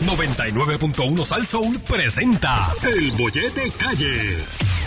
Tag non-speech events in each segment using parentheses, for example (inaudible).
99.1 Sal Soul presenta El Bollete Calle.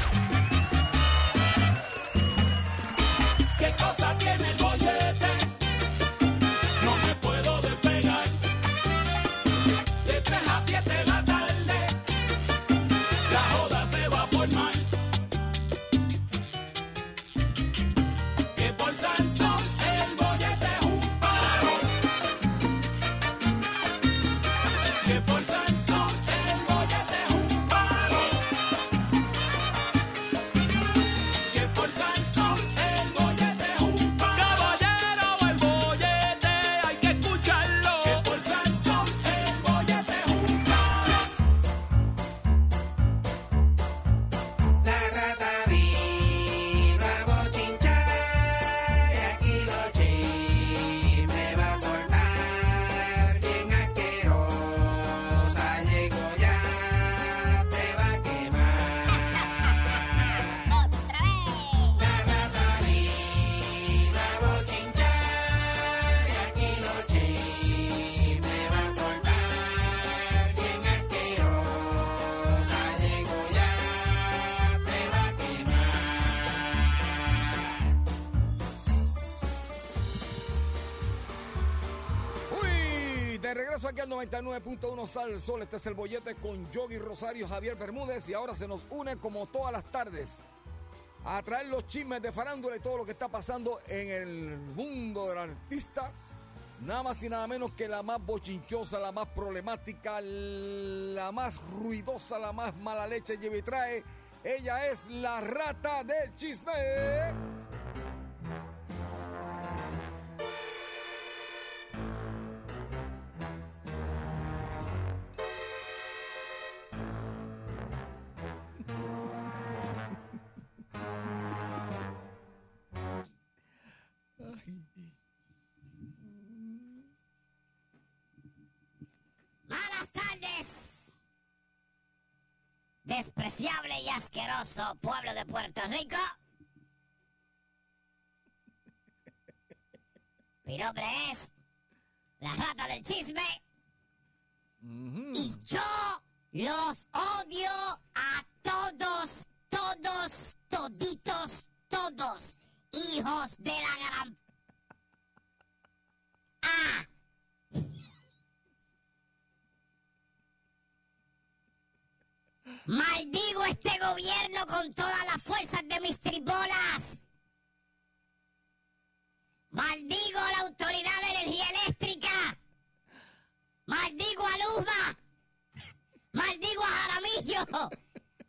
99.1 Sal Sol. Este es el bollete con Yogi Rosario, Javier Bermúdez. Y ahora se nos une como todas las tardes a traer los chismes de farándula y todo lo que está pasando en el mundo del artista. Nada más y nada menos que la más bochinchosa, la más problemática, la más ruidosa, la más mala leche lleva y trae. Ella es la rata del chisme. Despreciable y asqueroso pueblo de Puerto Rico. Mi nombre es la rata del chisme. Y yo los odio a todos, todos, toditos, todos. Hijos de la gran... ¡Ah! Maldigo este gobierno con todas las fuerzas de mis tribolas. Maldigo la Autoridad de Energía Eléctrica. Maldigo a Luzma. Maldigo a Jaramillo.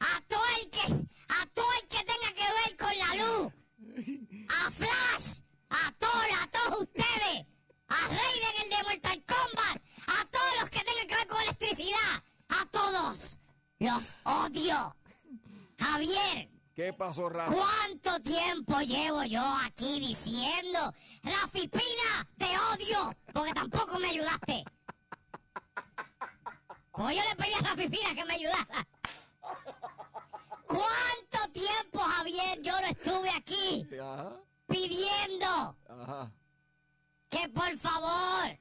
A todo el que, a todo el que tenga que ver con la luz. A Flash. A todos, a todos ustedes. A Raiden, el de Mortal Kombat. A todos los que tengan que ver con electricidad. A todos. Los odio. Javier, ¿Qué pasó, Rata? ¿cuánto tiempo llevo yo aquí diciendo, Rafi Pina, te odio? Porque tampoco me ayudaste. Porque yo le pedí a Rafi Pina que me ayudara. ¿Cuánto tiempo, Javier, yo no estuve aquí Ajá, pidiendo ajá. que por favor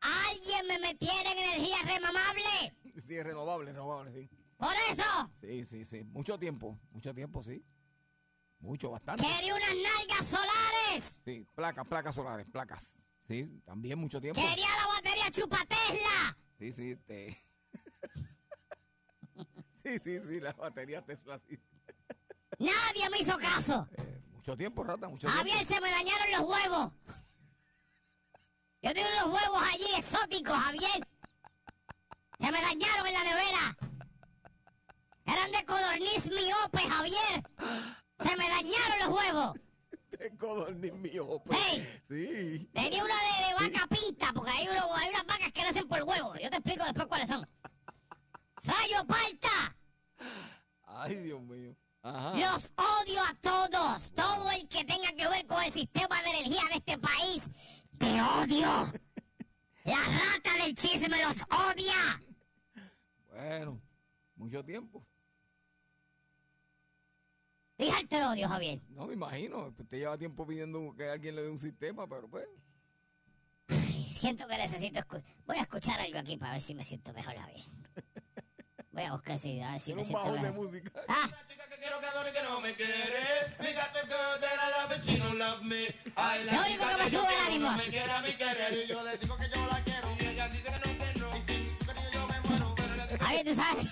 alguien me metiera en energía remamable? Sí, es renovable, renovable, sí. Por eso Sí, sí, sí. Mucho tiempo, mucho tiempo, sí. Mucho, bastante. quería unas nalgas solares. Sí, placas, placas solares, placas. Sí, también mucho tiempo. Quería la batería chupatesla. Sí, sí, te... (laughs) sí, sí, sí, la batería Tesla, sí. Nadie me hizo caso. Eh, mucho tiempo, rata, mucho Javier, tiempo. se me dañaron los huevos. Yo tengo unos huevos allí exóticos, Javier. Se me dañaron en la nevera. Eran de codorniz miope, Javier. Se me dañaron los huevos. De codorniz mío, pues. Hey. Sí. Tenía una de, de vaca pinta, porque hay, uno- hay unas vacas que nacen por huevo. Yo te explico después cuáles son. ¡Rayo palta! Ay, Dios mío. Ajá. Los odio a todos. Todo el que tenga que ver con el sistema de energía de este país. Te odio. La rata del chisme los odia. Bueno, mucho tiempo. Fíjate te odio, Javier. No me imagino. Usted lleva tiempo pidiendo que alguien le dé un sistema, pero pues. siento que necesito escu- Voy a escuchar algo aquí para ver si me siento mejor, Javier. Voy a buscar si, a ver si me un siento bajón de mejor. música. Ah, chica que quiero que adore que no me quiere. Fíjate que that I love it, she don't love me. Ay, la Lo único que me sube el ánimo. No me quiere a mi querer y yo le digo que yo la quiero. Y ella dice que no, tú sabes.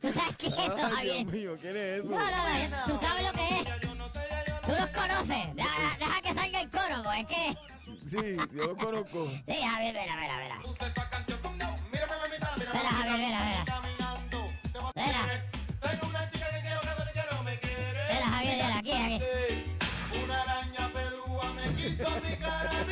¿Tú sabes qué es eso, Javier? Dios mío, ¿quién es eso? No, no, no, tú sabes lo que es. Tú los conoces. Deja, deja que salga el coro, porque es que. Sí, yo lo conozco. Sí, Javier, verá, verá, verá. Verá, Javier, verá, verá. una. Verá, Javier, verá, aquí, aquí. Araña pelúa me quiso picar a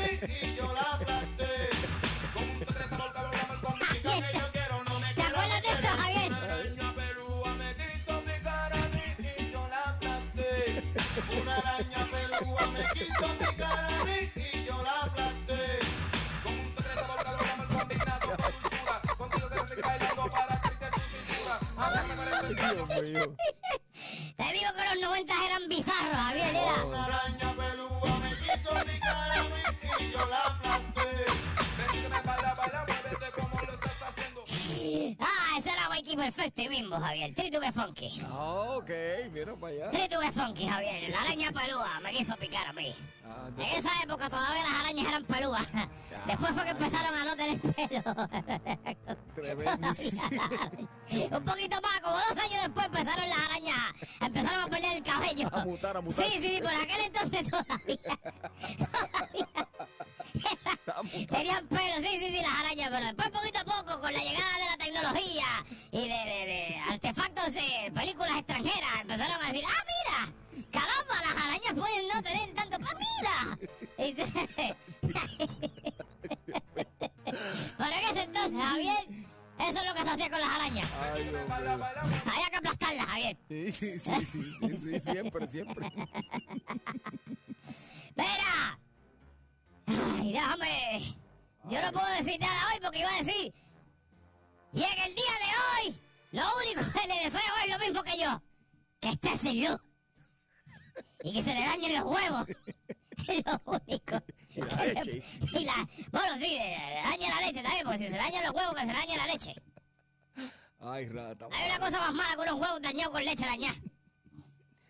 Te digo que los 90 eran bizarros, Javier, era. Una Mikey Perfecto y Bimbo, Javier. Trituque Funky. Ah, ok, mira para allá. Trituque Funky, Javier. La araña pelúa me quiso picar a mí. Ah, En esa época todavía las arañas eran pelúas. Después fue que empezaron a no tener pelo. Tremendo. Un poquito más, como dos años después empezaron las arañas, empezaron a perder el cabello. A mutar, a mutar. Sí, sí, sí, por aquel entonces todavía. todavía tenían pelo, sí, sí, sí, las arañas, pero después poquito a poco, con la llegada de la tecnología y de, de- de artefactos de películas extranjeras, empezaron a decir, ah, mira, caramba, las arañas pueden no tener tanto, ah, mira. (laughs) Pero en ese entonces, Javier, eso es lo que se hacía con las arañas. Ay, Dios. Había que aplastarlas, Javier. Sí, sí, sí, sí, siempre, siempre. (laughs) Déjame. Yo no puedo decir nada hoy porque iba a decir. Y en el día de hoy, lo único que le deseo es lo mismo que yo: que esté sin luz. Y que se le dañen los huevos. (laughs) Es lo único. Y la que le- leche. y la- bueno, sí, dañe la leche también, porque si se dañan los huevos, que se dañe la leche. Ay, rata. Hay una cosa más mala que unos huevos dañados con leche dañada.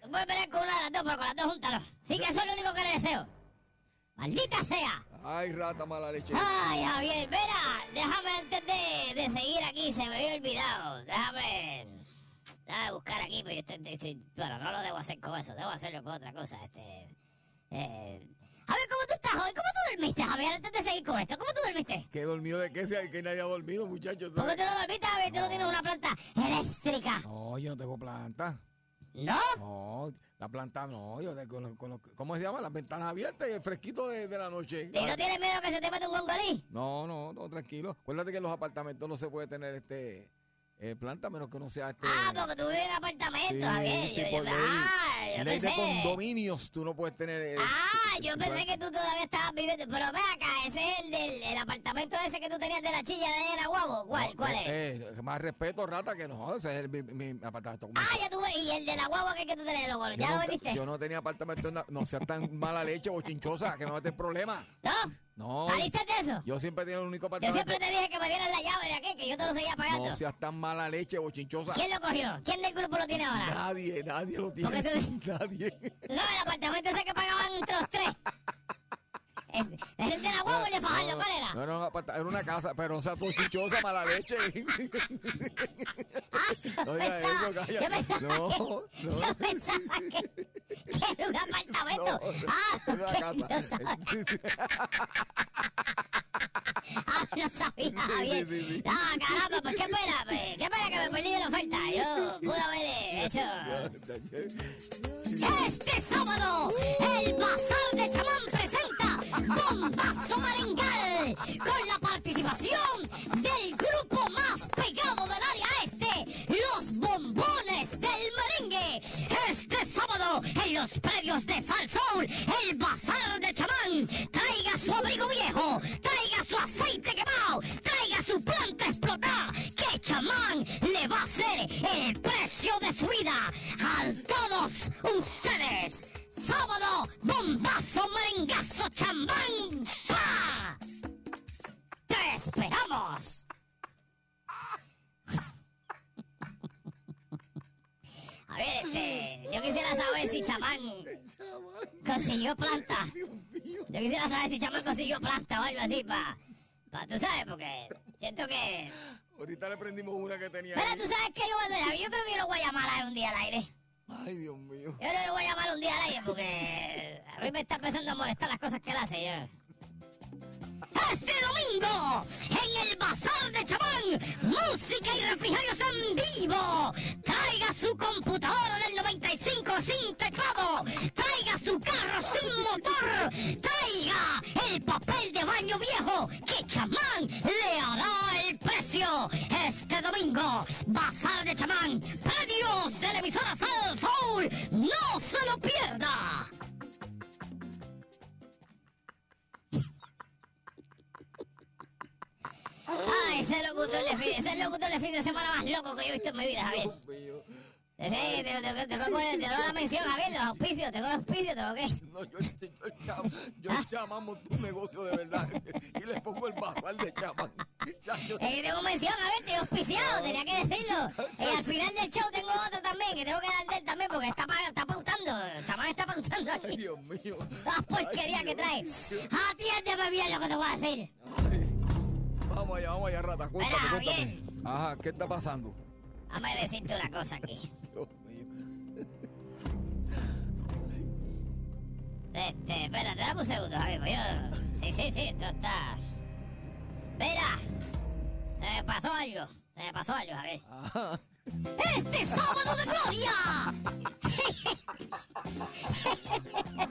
No puedes pelear con una de las dos, pero con las dos juntas no. Así que eso es lo único que le deseo. ¡Maldita sea! Ay, rata mala leche. Ay, Javier, verá, déjame antes de, de seguir aquí, se me había olvidado. Déjame, déjame buscar aquí, pero, estoy- estoy- estoy- bueno, no lo debo hacer con eso, debo hacerlo con otra cosa. Este, eh, Javier, ¿cómo tú estás hoy? ¿Cómo tú dormiste, Javier, antes de seguir con esto? ¿Cómo tú dormiste? ¿Qué dormido de qué? Si hay que nadie ha dormido, muchachos. ¿Por qué tú no dormiste, Javier? Tú no tienes una planta eléctrica. No, yo no tengo planta. ¿No? No, la planta no. Yo de- con, lo- con lo- ¿Cómo se llama? Las ventanas abiertas y el fresquito de, de la noche. ¿Y no tienes miedo que se te mete un gongolí? No, no, no, tranquilo. Acuérdate que en los apartamentos no se puede tener este eh, planta menos que no sea este. Ah, porque tú vives en apartamento, sí, Javier. sí, Yo- por yo- ley. ah, yo ley de condominios, tú no puedes tener. eh, Ah, yo pensé que tú todavía estabas viviendo. Pero ve acá, ese es el del el apartamento ese que tú tenías de la chilla de ahí en Aguabo. ¿Cuál, no, cuál eh, es? eh, más respeto, rata, que no. Ese es el, mi, mi apartamento. Ah, ya tuve. Y el de la guagua que, que tú tenías, los Yo ¿Ya no lo te- vendiste? Yo no tenía apartamento, en la- no seas tan mala leche o chinchosa que me metes problemas. ¿No? No. ¿Saliste de eso? Yo siempre tenía el único Yo apartamento. siempre te dije que me dieran la llave de aquí, que yo te lo seguía pagando. No seas tan mala leche o chinchosa. ¿Quién lo cogió? ¿Quién del grupo lo tiene ahora? Nadie, nadie lo tiene. Porque tú- (laughs) Nadie. ¿Tú sabes el apartamento ese que pagaban entre los tres? (laughs) ¿Es el de la guagua o el de Fajardo? ¿Cuál era? No, no, aparta- era una casa, pero no seas tú chinchosa, mala leche. (laughs) Ah, (laughs) No eso, No, no. Yo pensaba que, era un apartamento. No, ah, era una casa. Ah, no sabía, Javier. (laughs) sí, sí. Ah, caramba, pues qué pena, pues, qué pena que me perdí de la oferta. Yo pude haber hecho... Este sábado, el Bazar de Chamán Bombazo Merengal con la participación del grupo más pegado del área este, los Bombones del Merengue. Este sábado, en los predios de Salsoul, el Bazar de Chamán. Traiga su abrigo viejo, traiga su aceite quemado, traiga su planta explotada, que Chamán le va a hacer el precio de su vida a todos ustedes. ¡Bombazo, merengazo, chambán! ¡Fa! ¡Te esperamos! A ver, este, yo quisiera saber si chamán consiguió planta. Yo quisiera saber si chamán consiguió planta o algo así para... Pa, tú sabes, porque siento que... Ahorita le prendimos una que tenía. Pero tú sabes que yo, yo creo que yo lo voy a llamar a un día al aire. Ay, Dios mío. Yo que lo voy a llamar un día al aire porque a mí me está empezando a molestar las cosas que él hace. ya. Este domingo, en el Bazar de Chamán, música y refrigerios en vivo. Traiga su computadora del 95 sin teclado. Traiga su carro sin motor. Traiga el papel de baño viejo que Chamán le hará precio. Este domingo, Bazar de Chamán, premios de la emisora Sal Soul. No se lo pierda. Ay, ese locutor de fin, ese locutor de fin de semana más loco que yo he visto en mi vida, Javier. Sí, te, te, te, te, voy a poner- te doy la mención, Javier, los auspicios, te doy auspicios, te lo que. (laughs) No, yo, yo, yo, cham- yo llamamos tu negocio de verdad y le pongo el bazar de yo- Eh, tengo mención, a ver, estoy auspiciado, tenía que decirlo. (laughs) Y al final del show tengo otro también, que tengo que dar de él también, porque está, está pautando, el chamán está pautando Ay, aquí. Dios mío. Toda porquería Ay, que trae. Atiéndeme bien lo que te voy a decir. Ay. Vamos allá, vamos allá, rata. Cuéntame. Javier. Ajá, ¿qué está pasando? Déjame decirte una cosa aquí. Este, espérate, dame un segundo, pues yo... Sí, sí, sí, esto está... Mira, se me pasó algo, se me pasó algo, Javier. Ajá. ¡Este sábado de gloria! (laughs)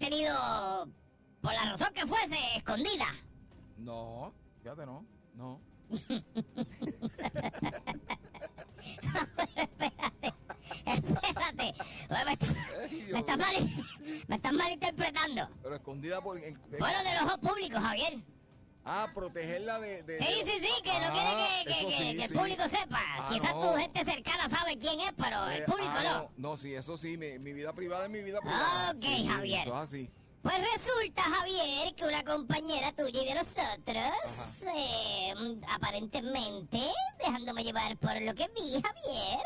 mantenido, por la razón que fuese, escondida? No, fíjate, no. No. (laughs) espérate, espérate. Me, está- estás mal, me estás malinterpretando. Pero escondida por. en- en- Bueno, de los ojos públicos, Javier. Ah, protegerla de. de- Sí, sí, sí, que no Ah, quiere que, que- sí, el sí. público sepa. Ah, Quizás no. tu gente cercana sabe quién es, pero el Eh, público ah, no. No, sí, eso sí, mi, mi vida privada es mi vida privada. Ok, Sí, Javier. Eso es así. Pues resulta, Javier, que una compañera tuya y de nosotros, eh, aparentemente, dejándome llevar por lo que vi, Javier,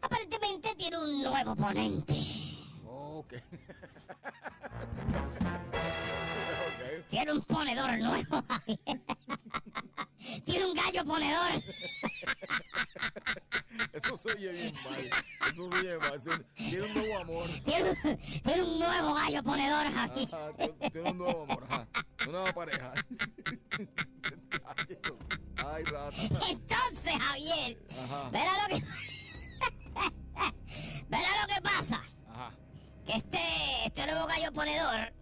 aparentemente tiene un nuevo oponente. Ok. (laughs) Tiene un ponedor nuevo, Javier. Tiene un gallo ponedor. Eso se oye bien mal. Eso se oye mal. Tiene un nuevo amor. Tiene un, tiene un nuevo gallo ponedor, Javier. Ajá, tiene un nuevo amor. Ajá. Una nueva pareja. Ay, rata. Entonces, Javier, Ajá. verá lo que... verá lo que pasa. Ajá. Que este, este nuevo gallo ponedor,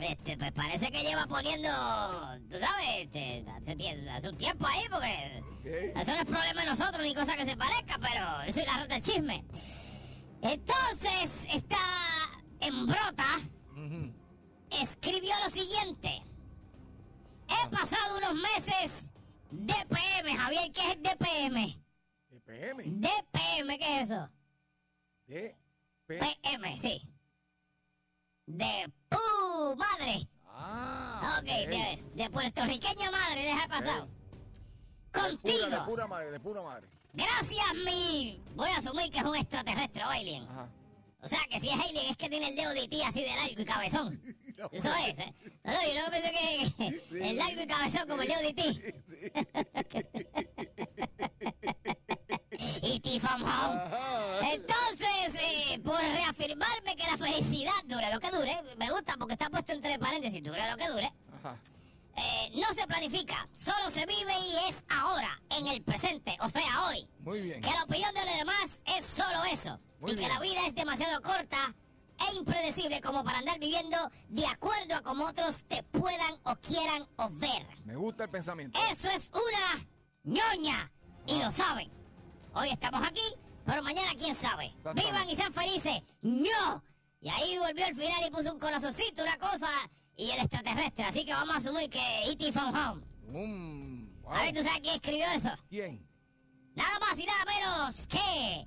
este, pues parece que lleva poniendo, tú sabes, este, hace, hace un tiempo ahí, porque eso no es problema de nosotros ni cosa que se parezca, pero yo soy la rata del chisme. Entonces, esta embrota Ujú. escribió lo siguiente. He pasado unos meses DPM, Javier, ¿qué es DPM? EPM. DPM, ¿qué es eso? D. P. PM, sí. De pu madre. Ah. Ok, de, de puertorriqueña madre, deja pasado. De pura, de Contigo. pura madre, de pura madre. Gracias, mi. Voy a asumir que es un extraterrestre o alien. Ajá. O sea, que si es alien es que tiene el dedo de ti así de largo y cabezón. (laughs) Eso es, ¿eh? No, yo no pensé que el largo y cabezón como el dedo de ti. (laughs) y ti from home. Entonces, eh, por reafirmarme que la felicidad dure lo que dure, me gusta porque está puesto entre paréntesis, dure lo que dure, Ajá. eh, no se planifica, solo se vive y es ahora, en el presente, o sea, hoy. Muy bien. Que la opinión de los demás es solo eso. Muy y que bien. la vida es demasiado corta e impredecible como para andar viviendo de acuerdo a como otros te puedan o quieran o ver. Me gusta el pensamiento. Eso es una ñoña. Y lo saben. Hoy estamos aquí, pero mañana quién sabe. Vivan y sean felices. ¡No! Y ahí volvió al final y puso un corazoncito, una cosa, y el extraterrestre. Así que vamos a asumir que E.T. from home. Mm, wow. A ver, ¿tú sabes quién escribió eso? ¿Quién? Nada más y nada menos que...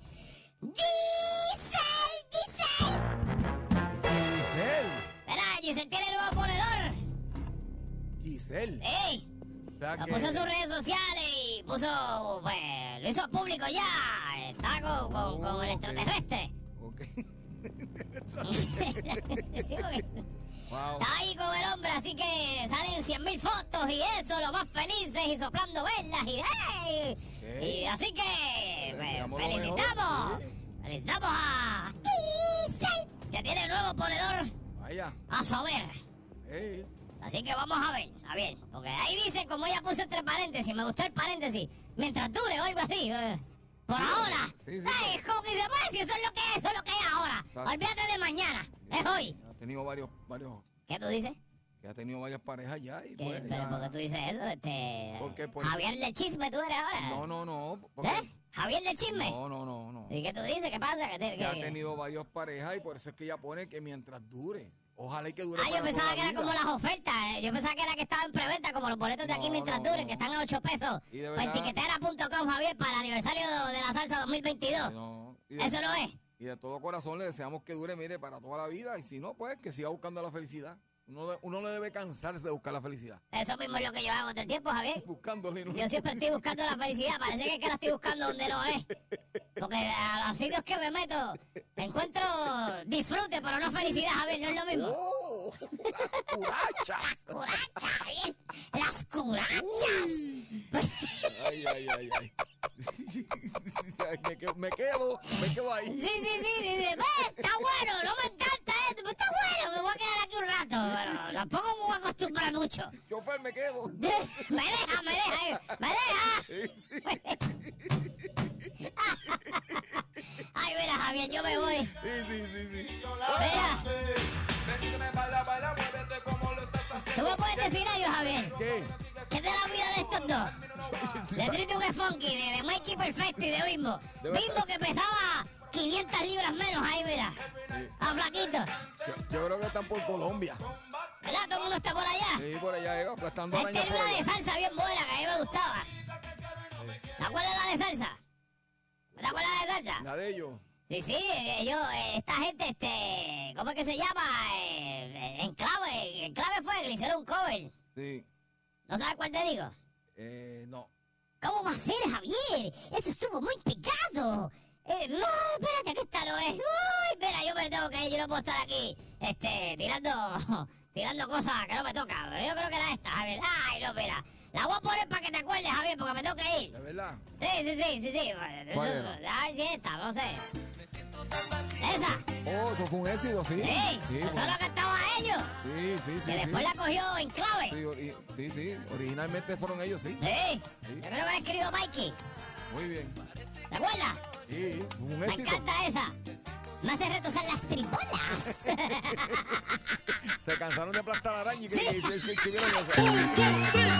¡Giselle! ¡Giselle! Giselle. Verá, Giselle tiene nuevo ponedor. Giselle. ¡Ey! Lo que- puso en sus redes sociales y puso, pues, lo hizo público ya. Está con, con- con el Oh, ok. extraterrestre. Ok. (laughs) Sí, Wow. está ahí con el hombre, así que salen 100 mil fotos y eso, lo más felices y soplando velas y. Ok. Y así que, pues, lo felicitamos. Felicitamos a Giselle, que tiene nuevo ponedor Vaya. a su haber. Así que vamos a ver, a ver, porque ahí dice, como ella puso entre paréntesis, me gustó el paréntesis, mientras dure o algo así. eh, Por ahora. sí, sí, ¿Sabes? sí. Como que pues, eso es lo que es, eso es lo que es ahora. Exacto. Olvídate de mañana, es hoy. Ha tenido varios, varios, ¿Qué tú dices? que ha tenido varias parejas ya y ¿Qué- pues pero ya- ¿por qué tú dices eso? Este, Porque por Javier del chisme tú eres ahora. No, no, no. porque- ¿Eh? ¿Javier del chisme? No, no, no, no. ¿Y qué tú dices? ¿Qué pasa? ¿Qué te- Que ha tenido varias parejas y por eso es que ella pone que mientras dure. Ojalá y que dure Ah, yo pensaba que era como las ofertas. eh. Yo pensaba que era que estaba en preventa, como los boletos de aquí mientras no, duren, no. que están a 8 pesos. Pues tiquetera.com, Javier, para el aniversario de la salsa 2022. No, y de- Eso no es. Y de todo corazón le deseamos que dure, mire, para toda la vida. Y si no, pues que siga buscando la felicidad. Uno, uno no debe cansarse de buscar la felicidad. Eso mismo es lo que yo hago todo el tiempo, Javier. Buscándole. ¿no? Yo siempre estoy buscando la felicidad. Parece que es que la estoy buscando donde no es. Porque a los sitios que me meto encuentro disfrute, pero no felicidad, Javier. No es lo mismo. ¡Oh! ¡Las curachas! ¡Curachas, Javier! ¡Las curachas! Ay, ay, ay, ay. me, quedo, me quedo, me quedo ahí. Sí, sí, sí, sí, está bueno, no me encanta esto, pero está bueno, me voy a quedar aquí un rato, tampoco me voy a acostumbrar mucho. Chofer, me quedo. (laughs) Me deja, me deja, eh, me deja. Sí. (laughs) Ay, mira, Javier, yo me voy. Sí, sí, sí, sí. Mira. ¿Tú me puedes decir algo, Javier? ¿Qué? ¿Qué es de la vida de estos dos? De Trito que Funky, de, de Mikey Perfecto y de Bimbo. Bimbo que pesaba 500 libras menos ahí, mira. A flaquito. Yo, yo creo que están por Colombia. ¿Verdad? Todo el mundo está por allá. Sí, por allá, eh, aplastando tenía por una de salsa bien buena que a mí me gustaba. ¿Te acuerdas la de salsa? ¿Te acuerdas la de salsa? La de ellos. Sí, sí, ellos, eh, esta gente, este, ¿cómo es que se llama? Eh, eh, Enclave, Enclave fue que le hicieron un cover. Sí. ¿No sabes cuál te digo? Eh, no. ¿Cómo va a ser, Javier? Eso estuvo muy pegado. Eh, no, espérate que esta no es. Uy, mira, yo me tengo que ir, yo no puedo estar aquí, este, tirando, (laughs) tirando cosas que no me tocan. Yo creo que era esta, Javier. Ay, no, mira. La voy a poner para que te acuerdes, Javier, porque me tengo que ir. ¿De verdad? Sí, sí, sí, sí, sí. ¿Cuál era? Ay, sí, esta, no sé. Esa. Oh, eso fue un éxito, sí. Sí, sí, eso fue- lo ellos. sí, sí, sí. Que sí. después la cogió en clave. Sí, sí, originalmente fueron ellos, sí. Sí. Sí. Yo creo que la escribió Mikey. Muy bien. ¿Te acuerdas? Sí, un Me éxito. encanta esa. Me hace retosar las tribolas. Se cansaron de aplastar araña y que, que- que- que escribieron eso.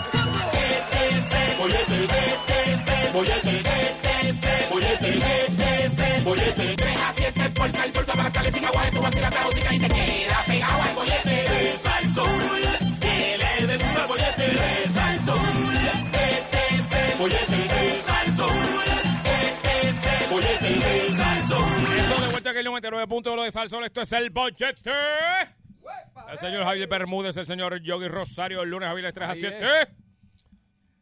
Eso aquí el 99.1 de. Esto es el bollete. El señor Javier Bermúdez, el señor Yogi Rosario, el lunes Javier 3 a Ahí 7.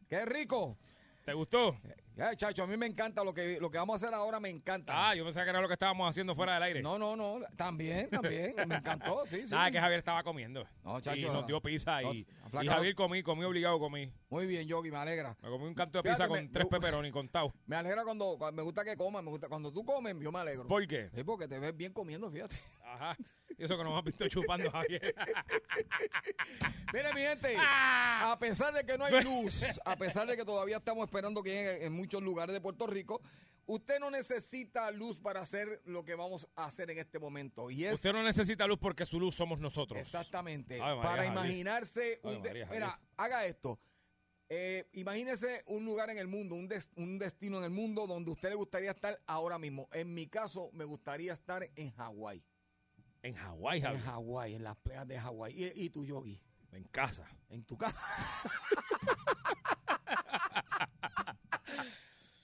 ¡Qué rico! ¿Te gustó? Ya, chacho, a mí me encanta lo que, lo que vamos a hacer ahora, me encanta. Ah, yo pensaba que era lo que estábamos haciendo fuera del aire. No, no, no, también, también, me encantó, sí, sí. Ah, que Javier estaba comiendo. No, chacho, y nos dio pizza y, no, y Javier comí, comí obligado, comí. Muy bien, Yogi, me alegra. Me comí un canto de Fíjate, pizza me- con tres peperonis contados. (laughs) Me alegra cuando, cuando- me gusta que comas, me gusta cuando tú comes, yo me alegro. ¿Por qué? Sí, porque te ves bien comiendo, fíjate. Ajá. Y eso que nos has visto chupando, Javier. (laughs) Mire, mi gente, (laughs) Ah. a pesar de que no hay luz, a pesar de que todavía estamos esperando que llegue en muchos lugares de Puerto Rico, usted no necesita luz para hacer lo que vamos a hacer en este momento. Y es Usted no necesita luz porque su luz somos nosotros. exactamente María, para imaginarse María, Javier. mira, haga esto. Eh, imagínese un lugar en el mundo, un, des- un destino en el mundo donde usted le gustaría estar ahora mismo. En mi caso, me gustaría estar en Hawái. En Hawái, En Javier. Hawái, en las playas de Hawái. Y, y tu yogi, En casa. en tu casa. (laughs)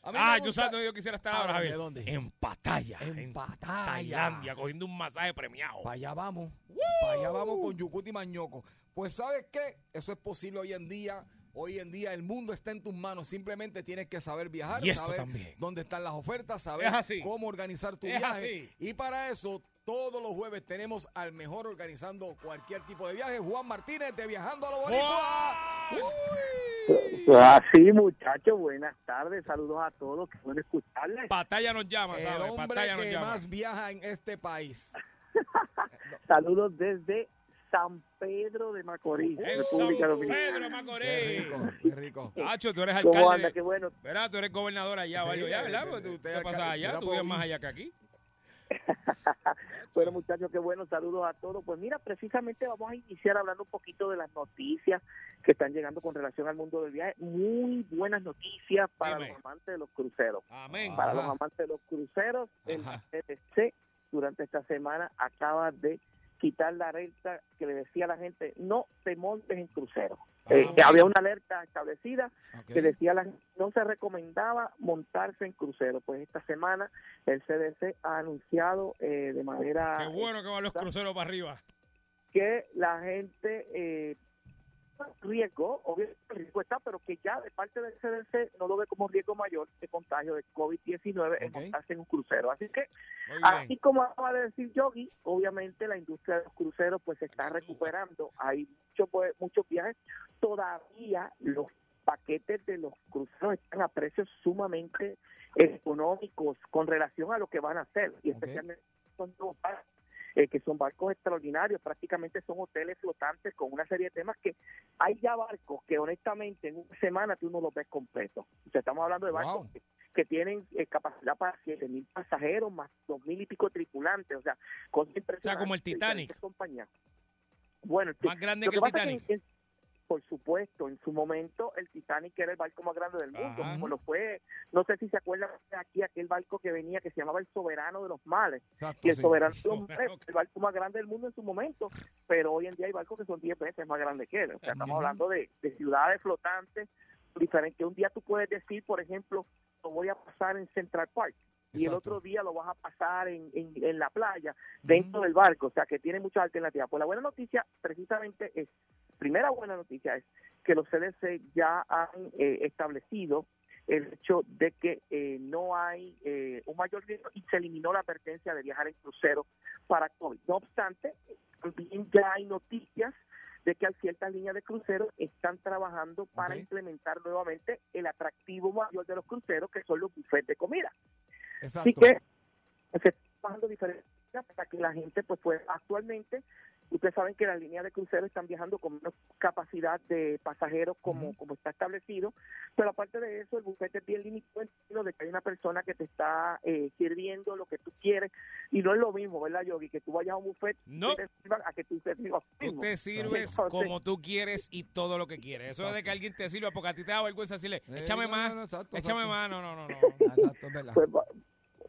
Ah, me yo gusta- sabes dónde yo quisiera estar ¿A ahora, Javier. dónde? En Pattaya. En Pattaya. Tailandia, cogiendo un masaje premiado. Para allá vamos. Para allá vamos con Yucuti Mañoco. Pues ¿sabes qué? Eso es posible hoy en día. Hoy en día el mundo está en tus manos. Simplemente tienes que saber viajar, Y saber también. dónde están las ofertas, saber cómo organizar tu Es viaje. así. Y para eso, todos los jueves tenemos al mejor organizando cualquier tipo de viaje, Juan Martínez de Viajando a lo. Uy. Así, muchachos, buenas tardes, saludos a todos, que bueno escucharles. Pattaya nos llama, El ¿sabes? hombre Pattaya nos que llama. más viaja en este país. (laughs) Saludos desde San Pedro de Macorís, En República San Dominicana. Pedro Qué Macorís. rico, qué rico. Nacho, tú eres ¿Cómo alcalde. anda? Qué bueno. Verá, tú eres gobernador allá, Sí, o algo ya, eh, ¿verdad? Porque tú, usted ¿Qué es pasa alcalde allá? Tú vives más allá que aquí. (laughs) Bueno, muchachos, qué bueno, saludos a todos. Pues mira, precisamente vamos a iniciar hablando un poquito de las noticias que están llegando con relación al mundo del viaje. Muy buenas noticias para Dime. los amantes de los cruceros. Amén. Para Ajá. los amantes de los cruceros, el durante esta semana acaba de quitar la alerta que le decía a la gente, no te montes en crucero. Eh, Ah, había una alerta establecida que decía la gente, no se recomendaba montarse en crucero. Pues esta semana el CDC ha anunciado eh, de manera Qué bueno que van los cruceros para arriba. que la gente eh, riesgo, obviamente el riesgo está, pero que ya de parte del CDC no lo ve como riesgo mayor de contagio de COVID-19 en montarse en un crucero. Así que, así como acaba de decir Yogi, obviamente la industria de los cruceros pues se está recuperando. Hay muchos pues, muchos viajes. Todavía los paquetes de los cruceros están a precios sumamente económicos con relación a lo que van a hacer y especialmente son nuevos eh, que son barcos extraordinarios, prácticamente son hoteles flotantes con una serie de temas que hay ya barcos que honestamente en una semana tú no los ves completos. O sea, estamos hablando de barcos Wow. que, que tienen eh, capacidad para 7 mil pasajeros más dos mil y pico tripulantes, o sea, cosas impresionantes. como el Titanic. compañías. Bueno, Más grande que el es Titanic. Por supuesto, en su momento el Titanic era el barco más grande del mundo, Ajá. como lo fue, no sé si se acuerdan de aquí aquel barco que venía que se llamaba el Soberano de los Males, Exacto, y el sí. Soberano de los. (laughs) Males el barco más grande del mundo en su momento, pero hoy en día hay barcos que son 10 veces más grandes que él, o sea, estamos hablando de, de ciudades flotantes diferentes, un día tú puedes decir, por ejemplo, lo voy a pasar en Central Park, y el otro día lo vas a pasar en, en, en la playa, dentro del barco, o sea que tiene muchas alternativas. Pues la buena noticia precisamente es, primera buena noticia es que los CDC ya han eh, establecido el hecho de que eh, no hay eh, un mayor riesgo y se eliminó la advertencia de viajar en crucero para COVID. No obstante, también ya hay noticias de que ciertas líneas de cruceros están trabajando para implementar nuevamente el atractivo mayor de los cruceros, que son los buffets de comida. Exacto. Así que se está trabajando diferentes para que la gente pues pueda actualmente ustedes saben que las líneas de crucero están viajando con menos capacidad de pasajeros como, como está establecido pero aparte de eso el bufete es bien limitado en términos de que hay una persona que te está eh, sirviendo lo que tú quieres y no es lo mismo verdad Yogi que tú vayas a un buffet No. y te sirvan a que tú te sirvas tú te sirves Entonces, como tú quieres y todo lo que quieres. Eso de Exacto. que alguien te sirva porque a ti te da vergüenza decirle, Eh, échame no, más, no, no, exacto, échame exacto. más. No, no, no, no. Ah, Exacto, es verdad. pues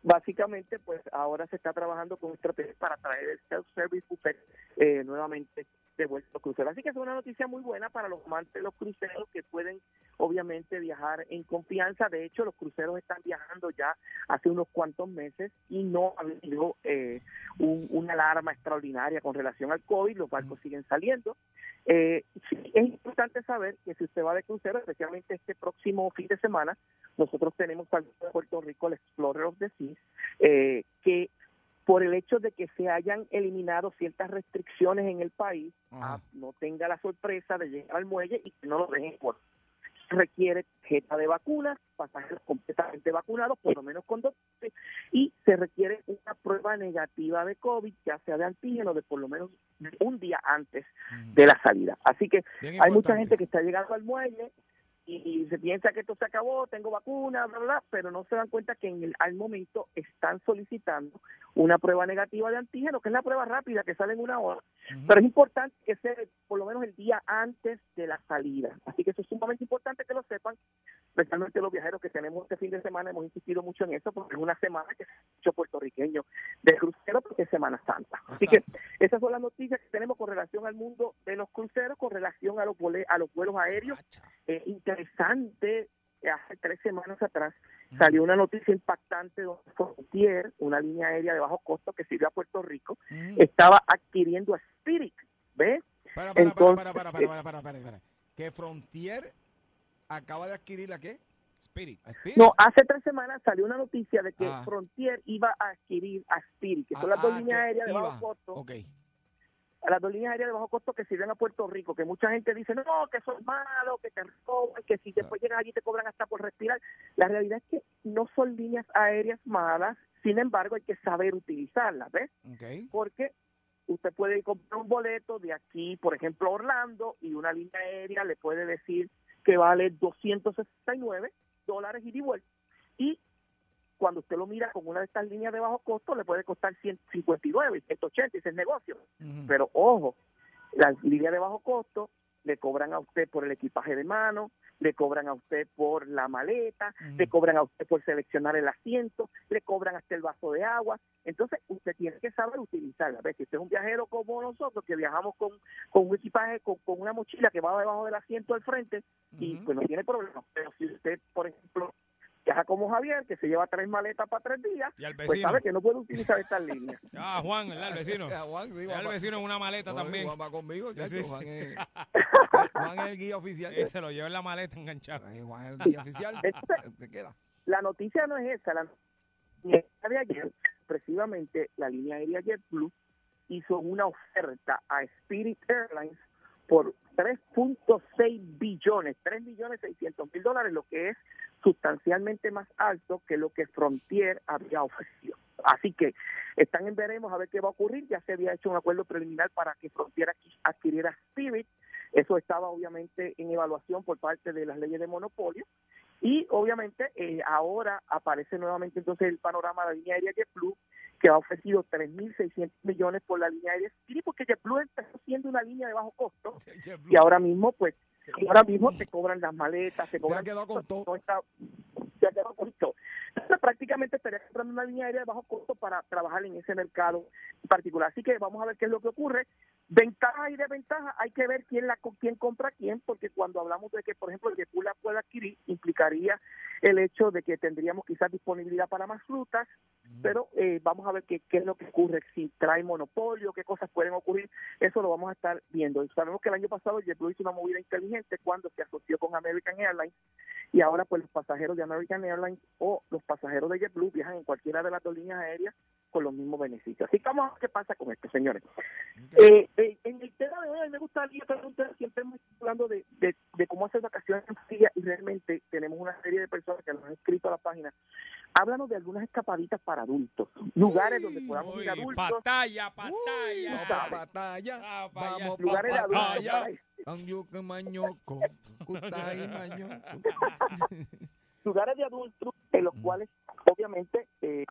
básicamente pues ahora se está trabajando con estrategias para traer el self-service buffet eh, nuevamente de vuelta los cruceros. Así que es una noticia muy buena para los amantes de los cruceros que pueden obviamente viajar en confianza. De hecho, los cruceros están viajando ya hace unos cuantos meses y no ha habido eh, un- una alarma extraordinaria con relación al COVID. Los barcos siguen saliendo. Eh, es importante saber que si usted va de crucero, especialmente este próximo fin de semana, nosotros tenemos al Puerto Rico el Explorer of the Seas, eh, que por el hecho de que se hayan eliminado ciertas restricciones en el país, ah, no tenga la sorpresa de llegar al muelle y que no lo dejen por requiere tarjeta de vacunas, pasajeros completamente vacunados, por lo menos con dos y se requiere una prueba negativa de COVID, ya sea de antígeno, de por lo menos un día antes de la salida. Así que Bien hay mucha gente que está llegando al muelle y, se piensa que esto se acabó, tengo vacuna, bla, bla, bla, pero no se dan cuenta que en el, al momento están solicitando una prueba negativa de antígeno, que es la prueba rápida que sale en una hora, pero es importante que sea por lo menos el día antes de la salida. Así que eso es sumamente importante que lo sepan, especialmente los viajeros que tenemos este fin de semana, hemos insistido mucho en eso, porque es una semana que se ha hecho puertorriqueño de crucero, porque es Semana Santa. Así que esas son las noticias que tenemos con relación al mundo de los cruceros, con relación a los, a los vuelos aéreos. Eh, interesante, eh, hace tres semanas atrás salió una noticia impactante donde Frontier, una línea aérea de bajo costo que sirve a Puerto Rico, Ujú. estaba adquiriendo a Spirit. ¿Ves? Para, para, Entonces- para, para, para, para, para, para, para. Que Frontier acaba de adquirir la qué? Spirit. ¿A Spirit? No, hace tres semanas salió una noticia de que Ah. Frontier iba a adquirir a Spirit, que son Ah, las dos ah, líneas aéreas de iba. bajo costo. Ok. las dos líneas aéreas de bajo costo que sirven a Puerto Rico, que mucha gente dice, no, que son malos, que te roban, que si después llegas allí te cobran hasta por respirar. La realidad es que no son líneas aéreas malas, sin embargo hay que saber utilizarlas, ¿ves? Porque usted puede comprar un boleto de aquí, por ejemplo, a Orlando, y una línea aérea le puede decir que vale 269 dólares y de vuelta. Y cuando usted lo mira con una de estas líneas de bajo costo, le puede costar 159, 180, ese es negocio. Ujú. Pero ojo, las líneas de bajo costo le cobran a usted por el equipaje de mano, le cobran a usted por la maleta, le cobran a usted por seleccionar el asiento, le cobran hasta el vaso de agua. Entonces, usted tiene que saber utilizarla. ¿Ves? Si usted es un viajero como nosotros, que viajamos con, con un equipaje, con, con una mochila que va debajo del asiento al frente, y pues no tiene problema. Pero si usted, por ejemplo, viaja como Javier, que se lleva tres maletas para tres días, Y al pues vecino. sabe que no puede utilizar estas líneas. (laughs) Ah, Juan, ¿verdad? El vecino. A (laughs) Juan, sí, Ya Juan el va- vecino en una maleta No, también. Juan va conmigo, Sí, chacho, sí. Juan, es, (laughs) Juan es el guía oficial. Eh, se lo lleva en la maleta enganchado. Eh, Juan es el guía oficial. Entonces- Te queda. La noticia no es esa, la noticia de ayer, precisamente la línea aérea JetBlue hizo una oferta a Spirit Airlines por 3.6 billones, 3 millones 600 mil dólares, lo que es sustancialmente más alto que lo que Frontier había ofrecido. Así que están en veremos a ver qué va a ocurrir. Ya se había hecho un acuerdo preliminar para que Frontier adqui- adquiriera Spirit. Eso estaba obviamente en evaluación por parte de las leyes de monopolio. Y obviamente eh, ahora aparece nuevamente entonces el panorama de la línea aérea JetBlue, que ha ofrecido 3.600 millones por la línea aérea Spirit, porque JetBlue empezó siendo una línea de bajo costo (laughs) y ahora mismo pues ahora mismo te cobran las maletas, te Se cobran ha quedado con todo. no está- se ha quedado con todo. (laughs) Prácticamente estaría comprando una línea aérea de bajo costo para trabajar en ese mercado en particular. Así que vamos a ver qué es lo que ocurre. Ventajas y desventajas, hay que ver quién la quién compra a quién, porque cuando hablamos de que, por ejemplo, el la pueda adquirir, implicaría el hecho de que tendríamos quizás disponibilidad para más rutas, pero eh, vamos a ver qué, qué es lo que ocurre, si trae monopolio, qué cosas pueden ocurrir, eso lo vamos a estar viendo. Y sabemos que el año pasado JetBlue hizo una movida inteligente cuando se asoció con American Airlines y ahora pues los pasajeros de American Airlines o los pasajeros de JetBlue viajan en cualquiera de las dos líneas aéreas con los mismos beneficios. Así que vamos a ver qué pasa con esto, señores. Eh, eh, en el tema de hoy, a mí me gustaría preguntar, siempre hemos estado hablando de, de, de cómo hacer vacaciones en familia y realmente tenemos una serie de personas que nos han escrito a la página. Háblanos de algunas escapaditas para adultos, lugares donde podamos ir Uy, adultos. Patalla, patalla. Vamos pa' batalla, Ah, pa' allá. vamos lugares de pa' adultos batalla. ir. Mañoco, (laughs) mañoco. (laughs) lugares de adultos en los cuales obviamente eh,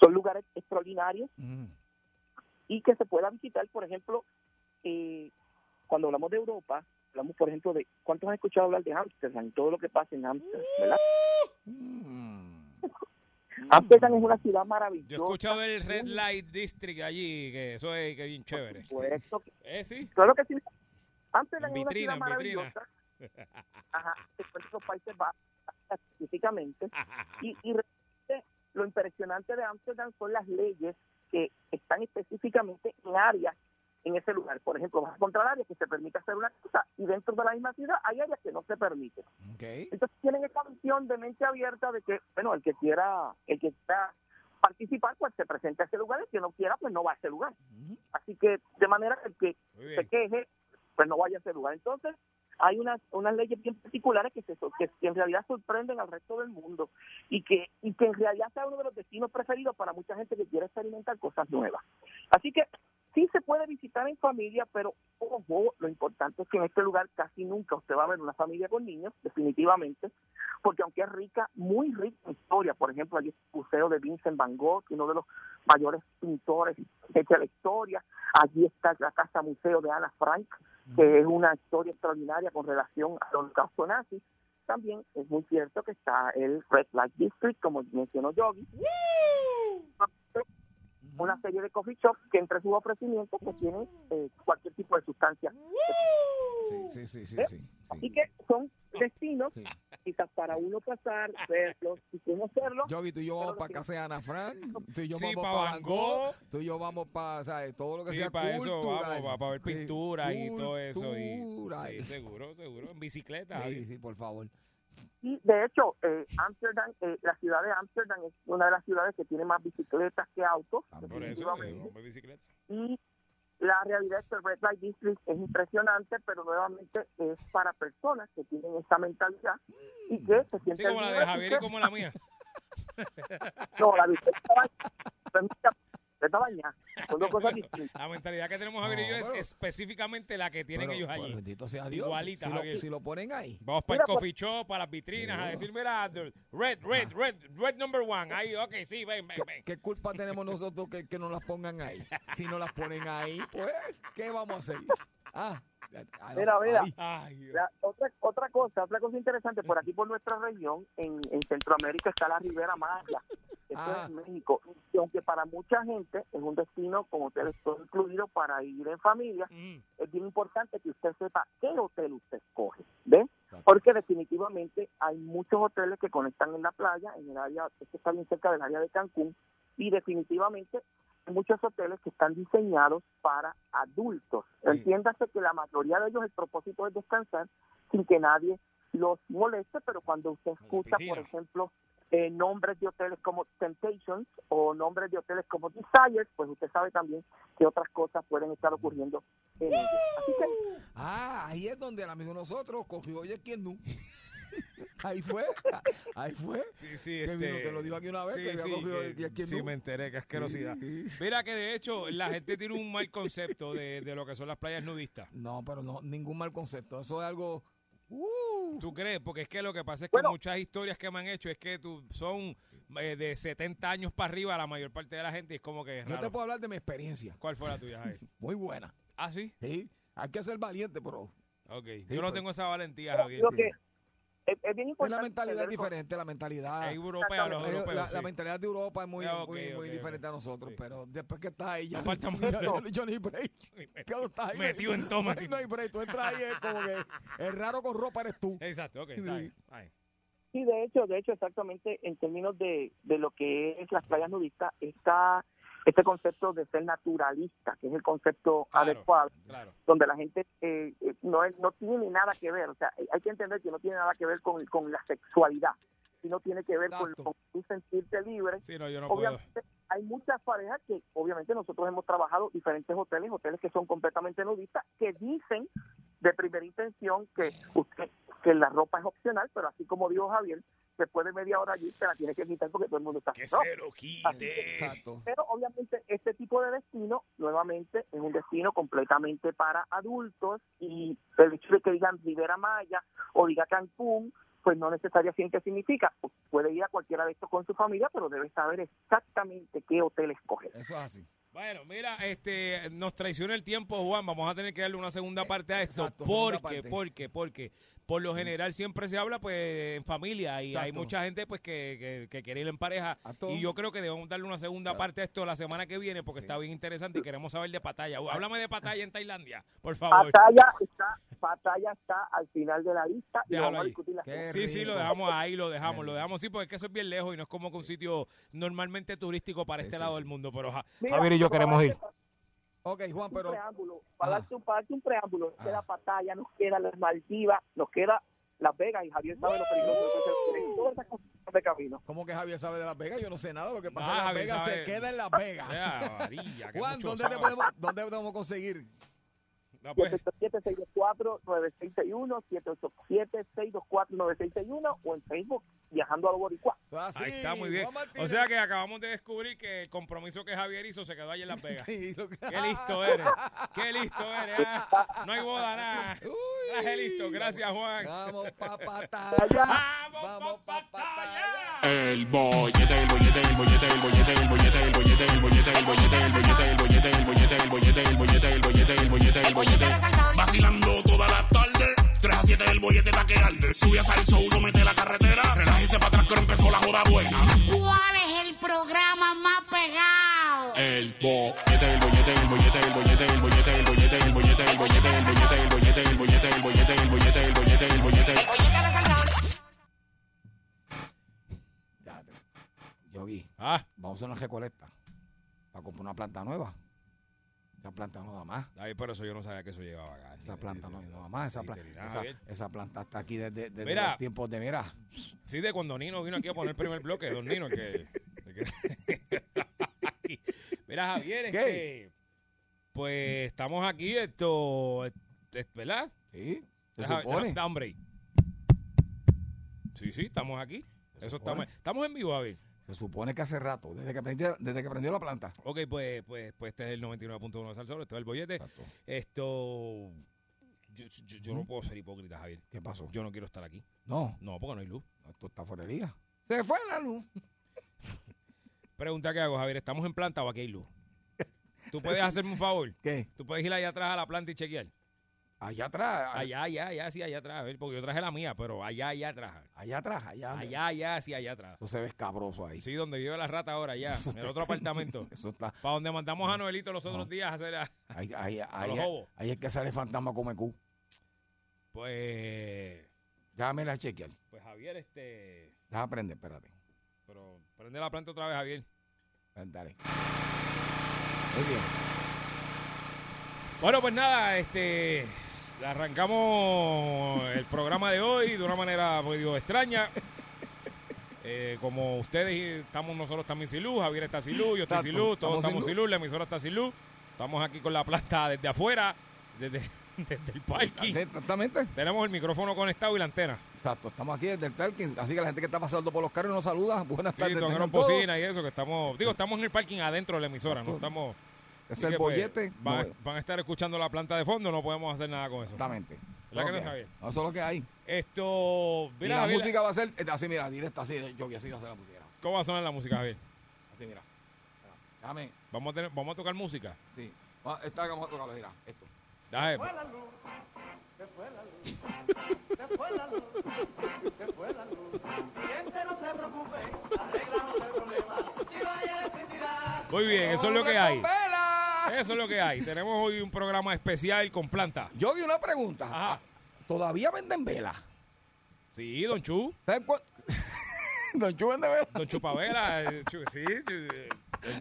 son lugares extraordinarios Mm. y que se pueda visitar, por ejemplo, eh, cuando hablamos de Europa, hablamos, por ejemplo, de cuántos han escuchado hablar de Ámsterdam y todo lo que pasa en Ámsterdam, ¿verdad? Mm. Ámsterdam es una ciudad Yo maravillosa. he escuchado del Red Light District allí, que eso es que bien chévere. Supuesto que- Eh, sí. Claro que sí. Ámsterdam En es una ciudad en vitrina. Ajá, se encuentra en los Países Bajos específicamente. Y, y lo impresionante de Ámsterdam son las leyes que están específicamente en áreas en ese lugar. Por ejemplo, vas a encontrar áreas que se permite hacer una cosa y dentro de la misma ciudad hay áreas que no se permiten. Entonces tienen esta visión de mente abierta de que, bueno, el que quiera, el que quiera participar, pues se presenta a ese lugar, el que no quiera, pues no va a ese lugar. Así que, de manera que el que se queje, pues no vaya a ese lugar. Entonces, hay unas, unas leyes bien particulares que, se, que, que en realidad sorprenden al resto del mundo y que, y que en realidad sea uno de los destinos preferidos para mucha gente que quiere experimentar cosas nuevas. Así que sí se puede visitar en familia, pero ojo, lo importante es que en este lugar casi nunca usted va a ver una familia con niños, definitivamente, porque aunque es rica, muy rica en historia, por ejemplo, allí está el museo de Vincent Van Gogh, uno de los mayores pintores de la historia, allí está la casa museo de Ana Frank, que es una historia extraordinaria con relación al holocausto nazi. También es muy cierto que está el Red Light District, como mencionó Yogi. Una serie de coffee shops que entre sus ofrecimientos pues tienen eh, cualquier tipo de sustancia. Sí, sí, sí, sí, sí. Así sí. que son destinos, Sí. quizás para uno pasar, verlos y conocerlos. Yogi, tú y yo vamos para casa de Ana Frank, tú y yo Sí, vamos pa' para Gogh. tú y yo vamos para, ¿sabes? Todo lo que Sí, sea para eso vamos, pa- para ver Sí, pinturas y todo eso. Y, seguro, seguro. En bicicleta. Sí, sí, por favor. Y de hecho, eh, Amsterdam, eh, la ciudad de Amsterdam es una de las ciudades que tiene más bicicletas que autos. Por eso, bicicleta. y la realidad es que el Red Light District es impresionante, pero nuevamente es para personas que tienen esa mentalidad y que se sienten Sí, como la de Javier y como la mía. (laughs) No, la bicicleta está son dos cosas distintas. La mentalidad que tenemos Javier y yo No, es pero- específicamente la que tienen Pero, ellos pues, allí. bendito sea Dios. Igualita, si, lo, Javier. si lo ponen ahí. Vamos para Mira, el pues- coffee shop, para las vitrinas, a decir, mira, the- red, red, red, red number one. Ahí, ok, sí, ven, ven, ven. ¿Qué culpa tenemos nosotros que, que no las pongan ahí? Si no las ponen ahí, pues, ¿qué vamos a hacer? Ah, ah, Mira, mira. Ay. La- otra, otra cosa, otra cosa interesante, por aquí por nuestra región, en, en Centroamérica está la Ribera Maya, esto Ah. es en México, y aunque para mucha gente es un destino como hotel todo incluido para ir en familia, Mm. es bien importante que usted sepa qué hotel usted escoge, ¿ve? Porque definitivamente hay muchos hoteles que conectan en la playa, en el área, este está bien cerca del área de Cancún, y definitivamente hay muchos hoteles que están diseñados para adultos. Sí. Entiéndase que la mayoría de ellos el propósito es descansar sin que nadie los moleste, pero cuando usted escucha, por ejemplo, eh, nombres de hoteles como Temptations o nombres de hoteles como Desires, pues usted sabe también que otras cosas pueden estar ocurriendo en ellos. Así que Ah, ahí es donde el amigo nosotros cogió, oye, ¿quién no? (laughs) Ahí fue, ahí fue. Sí, sí, Que este, vino, que lo dijo aquí una vez, sí, que había sí, cogido que- quién sí, no. me enteré, qué asquerosidad. Sí. Mira que de hecho la gente tiene un mal concepto de, de lo que son las playas nudistas. No, pero no, ningún mal concepto. Eso es algo. Uh, ¿Tú crees? Porque es que lo que pasa es que Bueno. muchas historias que me han hecho es que tú, son eh, de 70 años para arriba la mayor parte de la gente y es como que es yo raro. te puedo hablar de mi experiencia. ¿Cuál fue la tuya, Javier? (laughs) Muy buena. Ah, sí. Sí. Hay que ser valiente, pero. Ok. Sí, Yo no pues. tengo esa valentía, Javier. lo que es, es bien Es importante. la mentalidad tener- diferente, la mentalidad. Es europea, los Ellos- europeos. la, mentalidad de Europa es muy, Ah, muy, muy diferente a nosotros, Sí. pero después que estás ahí ya, No falta (laughs) ya- mucho. no hay break. Cuando estás ahí, no hay- Metido en toma. No hay break, tú entras ahí, es como que el raro con ropa eres tú. Exacto, ok. Sí. está. Sí, de hecho, de hecho, exactamente en términos de, de lo que es las playas nudistas, está este concepto de ser naturalista, que es el concepto Claro. adecuado, Claro. donde la gente eh, eh, no, es- no tiene nada que ver, o sea, hay que entender que no tiene nada que ver con, con la sexualidad, sino tiene que ver con, Exacto. con tu sentirte libre. Sí, no, yo no puedo. obviamente, hay muchas parejas que, obviamente, nosotros hemos trabajado diferentes hoteles, hoteles que son completamente nudistas, que dicen de primera intención que usted que la ropa es opcional, pero así como dijo Javier, después de media hora allí se la tiene que quitar porque todo el mundo está Que ropa. se lo quite. Exacto. Pero obviamente este tipo de destino, nuevamente, es un destino completamente para adultos y el hecho de que digan Rivera Maya o diga Cancún, pues no necesariamente significa. Puede ir a cualquiera de estos con su familia, pero debe saber exactamente qué hotel escoger. Eso es así. Bueno, mira, este, nos traiciona el tiempo, Juan. Vamos a tener que darle una segunda parte a esto. Exacto, porque, parte. porque, porque, por lo general siempre se habla, pues, en familia y hay mucha gente, pues, que, que, que quiere ir en pareja. Y yo creo que debemos darle una segunda Claro. parte a esto la semana que viene porque Sí. está bien interesante y queremos saber de Pataya. Háblame de Pataya en Tailandia, por favor. Batalla está, batalla está al final de la lista y vamos a discutir las Qué Sí, sí, lo dejamos ahí, lo dejamos, lo dejamos. Sí, porque es que eso es bien lejos y no es como que un sitio normalmente turístico para Sí, este sí, lado sí. del mundo. Pero ja- Mira, Javier y yo queremos ir. Ok, Juan, un pero preámbulo, para, Ajá. darte, un- para darte un preámbulo, nos Ajá. queda Pataya, nos queda las Maldivas, nos queda Las Vegas y Javier sabe lo peligroso que es de camino. ¿cómo que Javier sabe de Las Vegas? Yo no sé nada. Lo que pasa Ah, en Las Javier Vegas sabe. se queda en Las Vegas. Juan, ¿dónde te podemos, ¿dónde podemos conseguir? No, pues, 787-624-9661, 787-624-9661 o en Facebook Viajando a los Boricuas. Así, ahí está muy bien. O sea que acabamos de descubrir que el compromiso que Javier hizo se quedó ahí en Las Vegas. Sí, lo que- Qué listo eres. Qué listo eres. ah. No hay boda, nada. Listo. Gracias, Juan. Vamos pa' Pataya. Vamos, Vamos pa' pa' Pataya. El bollete, el bollete, el bollete, el bollete, el bollete, el bollete, el bollete, el bollete, el bollete, el bollete, el bollete, el bollete, el bollete, el bollete, el bollete, el bollete. Vacilando toda la tarde. 3 a 7 el bollete pa' que arde. Sube a salso, uno mete la carretera. Relájese para atrás que ahora empezó la joda buena. ¿Cuál es el programa más pegado? El bollete, el bollete, el bollete, el bollete, el bollete, el bollete, el bollete, el bollete, el bollete, el bollete, el bollete, el bollete, el bollete, el bollete, el bollete. Ya, te- Yogi, Ah, vamos a hacer una recolecta para comprar una planta nueva. Esa planta no da más. ay, por eso yo no sabía que eso llegaba acá. Esa planta no, no da más. Esa, pla- esa, planta está aquí desde, desde Mira. los tiempos de mira. Sí, de cuando Nino vino aquí a poner el primer bloque, don Nino, el que... el que- (laughs) Mira, Javier, este... Pues estamos aquí, esto... es- ¿Verdad? Sí, se supone. da, hombre. Sí, sí, estamos aquí. Eso supone. estamos, estamos en vivo, Javier. Se supone que hace rato, desde que prendió, desde que prendió la planta. Ok, pues, pues, pues este es el 99.1 de Salsón, esto es el bollete. Exacto. Esto... Yo, yo- yo no puedo ser hipócrita, Javier. ¿Qué pasó? Yo no quiero estar aquí. No, No, porque no hay luz. esto está fuera de liga. Se fue la luz. (laughs) Pregunta que hago, Javier, ¿estamos en planta o aquí hay luz? (laughs) ¿Tú puedes hacerme un favor? ¿Qué? ¿Tú puedes ir allá atrás a la planta y chequear? Allá atrás. Allá, allá, allá, sí, allá atrás. A porque yo traje la mía, pero allá, allá atrás. Allá atrás, allá. Allá, allá, sí, allá atrás. Eso se ve escabroso ahí. Sí, donde vive la rata ahora, allá, en el otro (laughs) apartamento. Eso está. Para donde mandamos a Noelito los otros días a hacer... a- Ahí, ahí, ahí, los ahí, hobos. ahí es que sale fantasma come cu. Pues... Déjame la chequear. Pues Javier, este... Déjame aprender, espérate. Pero prende la planta otra vez, Javier. Dale. Muy bien. Bueno, pues nada, este... Arrancamos el programa de hoy de una manera medio extraña. Eh, como ustedes estamos nosotros también sin luz, Javier está sin luz, yo estoy Exacto, sin luz, todos estamos sin estamos sin luz, la emisora está sin luz. Estamos aquí con la planta desde afuera, desde, (laughs) desde el parking. Sí, exactamente. Tenemos el micrófono conectado y la antena. Exacto. Estamos aquí desde el parking. Así que la gente que está pasando por los carros nos saluda. Buenas Sí, tardes. bocina y eso, que estamos, digo, estamos en el parking adentro de la emisora, no estamos... Es el pues, bollete. van, No, van a estar escuchando la planta de fondo, no podemos hacer nada con eso. exactamente. ¿Verdad que no, Eso es lo Javier? hay. Eso es lo que hay. Esto, Y mira, la Javier, música va a ser eh, así, mira, directa, así. Yo así va a ser la música. ¿cómo va a sonar la música, Javier? Así, mira. Déjame. Vamos a, tener, vamos a tocar música. Sí. Va- Esta vamos a tocarlo, mira. Esto. Dale, Se fue la luz, se fue la luz, se fue la luz. Gente no se preocupe, arreglamos el problema. Si no hay electricidad. Muy bien, eso es lo que hay. Eso es lo que hay. Tenemos hoy un programa especial con planta. Yo vi una pregunta. Ajá. ¿Todavía venden velas? Sí, Don Chu. ¿Sabes cuánto? (laughs) Don Chu vende velas. Don Chupavela. eh, Chu- sí. chu- eh,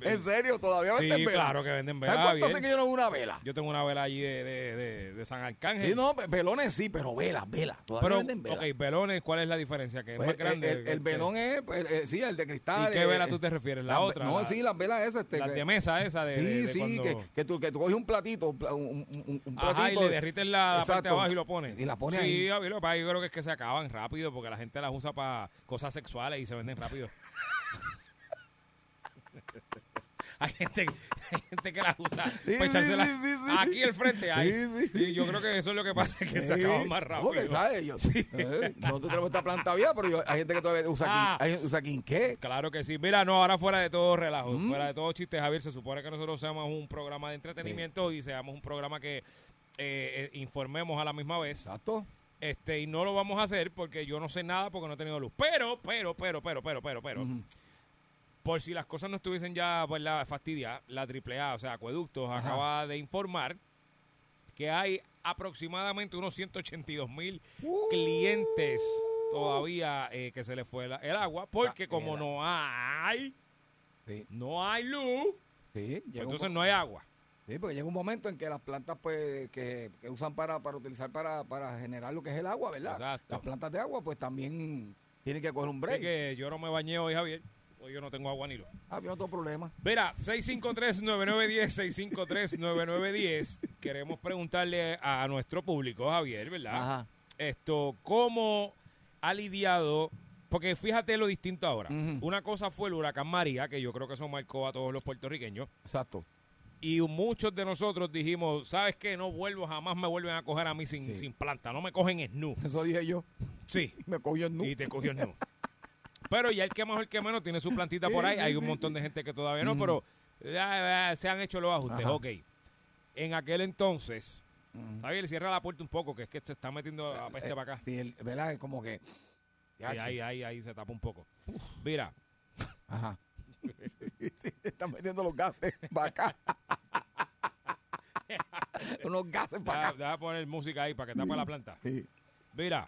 ¿En serio? ¿Todavía Sí, venden velas? claro que venden ¿Sabes velas, cuánto bien. hace que yo no veo una vela? Yo tengo una vela allí de, de, de, de San Arcángel. Sí, no, velones sí, pero velas, velas. Todavía Pero, venden velas. ok, velones, ¿cuál es la diferencia? Que es Pues, más grande. El, el, el velón es, pues, eh, sí, el de cristal. ¿Y qué eh, vela eh, tú te refieres? La las ve- otra, No, la- sí, las velas esas. Este, Las que- de mesa esa de, sí, de- de sí, cuando- que, que, tú, que tú coges un platito, un, pla- un, un- un Ajá, y platito. le de- derrites la, la parte de Exacto. abajo y lo pones. Y la pones sí, ahí. Javi, lo que pasa es que yo creo que es que se acaban rápido porque la gente las usa para cosas sexuales y se venden rápido. (laughs) hay, gente, hay gente que las usa Sí, para echárselas sí, sí, sí. aquí al frente. Ahí. Sí, yo creo que eso es lo que pasa, que se acaban más rápido. Porque, ¿sabes? Yo, eh, nosotros tenemos esta planta vieja, pero yo- hay gente que todavía usa Ah. aquí. Hay, usa quinqué. Claro que sí. Mira, no, ahora fuera de todo relajo, Mm. fuera de todo chiste, Javier, se supone que nosotros seamos un programa de entretenimiento y seamos un programa que eh, eh, informemos a la misma vez. Exacto. Este, y no lo vamos a hacer porque yo no sé nada porque no he tenido luz. Pero, pero, pero, pero, pero, pero, pero, por si las cosas no estuviesen ya pues, la fastidia, la AAA, o sea, Acueductos, Ajá. acaba de informar que hay aproximadamente unos 182 mil clientes todavía eh, que se les fue la- el agua porque Ah, como no hay, Sí, no hay luz, sí. pues entonces no hay agua. Sí, porque llega un momento en que las plantas pues que, que usan para, para utilizar para, para generar lo que es el agua, ¿verdad? Exacto. Las plantas de agua pues también tienen que coger un break. Así que yo no me bañé hoy, Javier. Hoy yo no tengo agua ni luz. Ah, no otro problema. Mira, 653-9910, 653-9910. Queremos preguntarle a nuestro público, Javier, ¿verdad? Ajá. Esto, ¿cómo ha lidiado? Porque fíjate lo distinto ahora. Una cosa fue el huracán María, que yo creo que eso marcó a todos los puertorriqueños. Exacto. Y muchos de nosotros dijimos, ¿sabes qué? No vuelvo, jamás me vuelven a coger a mí sin, Sí. sin planta. No me cogen snu. Eso dije yo. Sí. (laughs) Me cogió el nu. Y te cogió el nu. Pero ya el que más o el que menos tiene su plantita por ahí. Hay un montón de gente que todavía no, Ujú. pero ya, ya, se han hecho los ajustes. Ajá. Ok. En aquel entonces, Ujú. Javier, cierra la puerta un poco, que es que se está metiendo a peste Eh, para acá. Sí, el- ¿verdad? Es como que... Sí, ahí, ahí, ahí se tapa un poco. Mira, Ajá. (laughs) (laughs) Están metiendo los gases (laughs) para acá. (laughs) Unos gases para acá. deja poner música ahí para que tape la planta. Sí. Mira.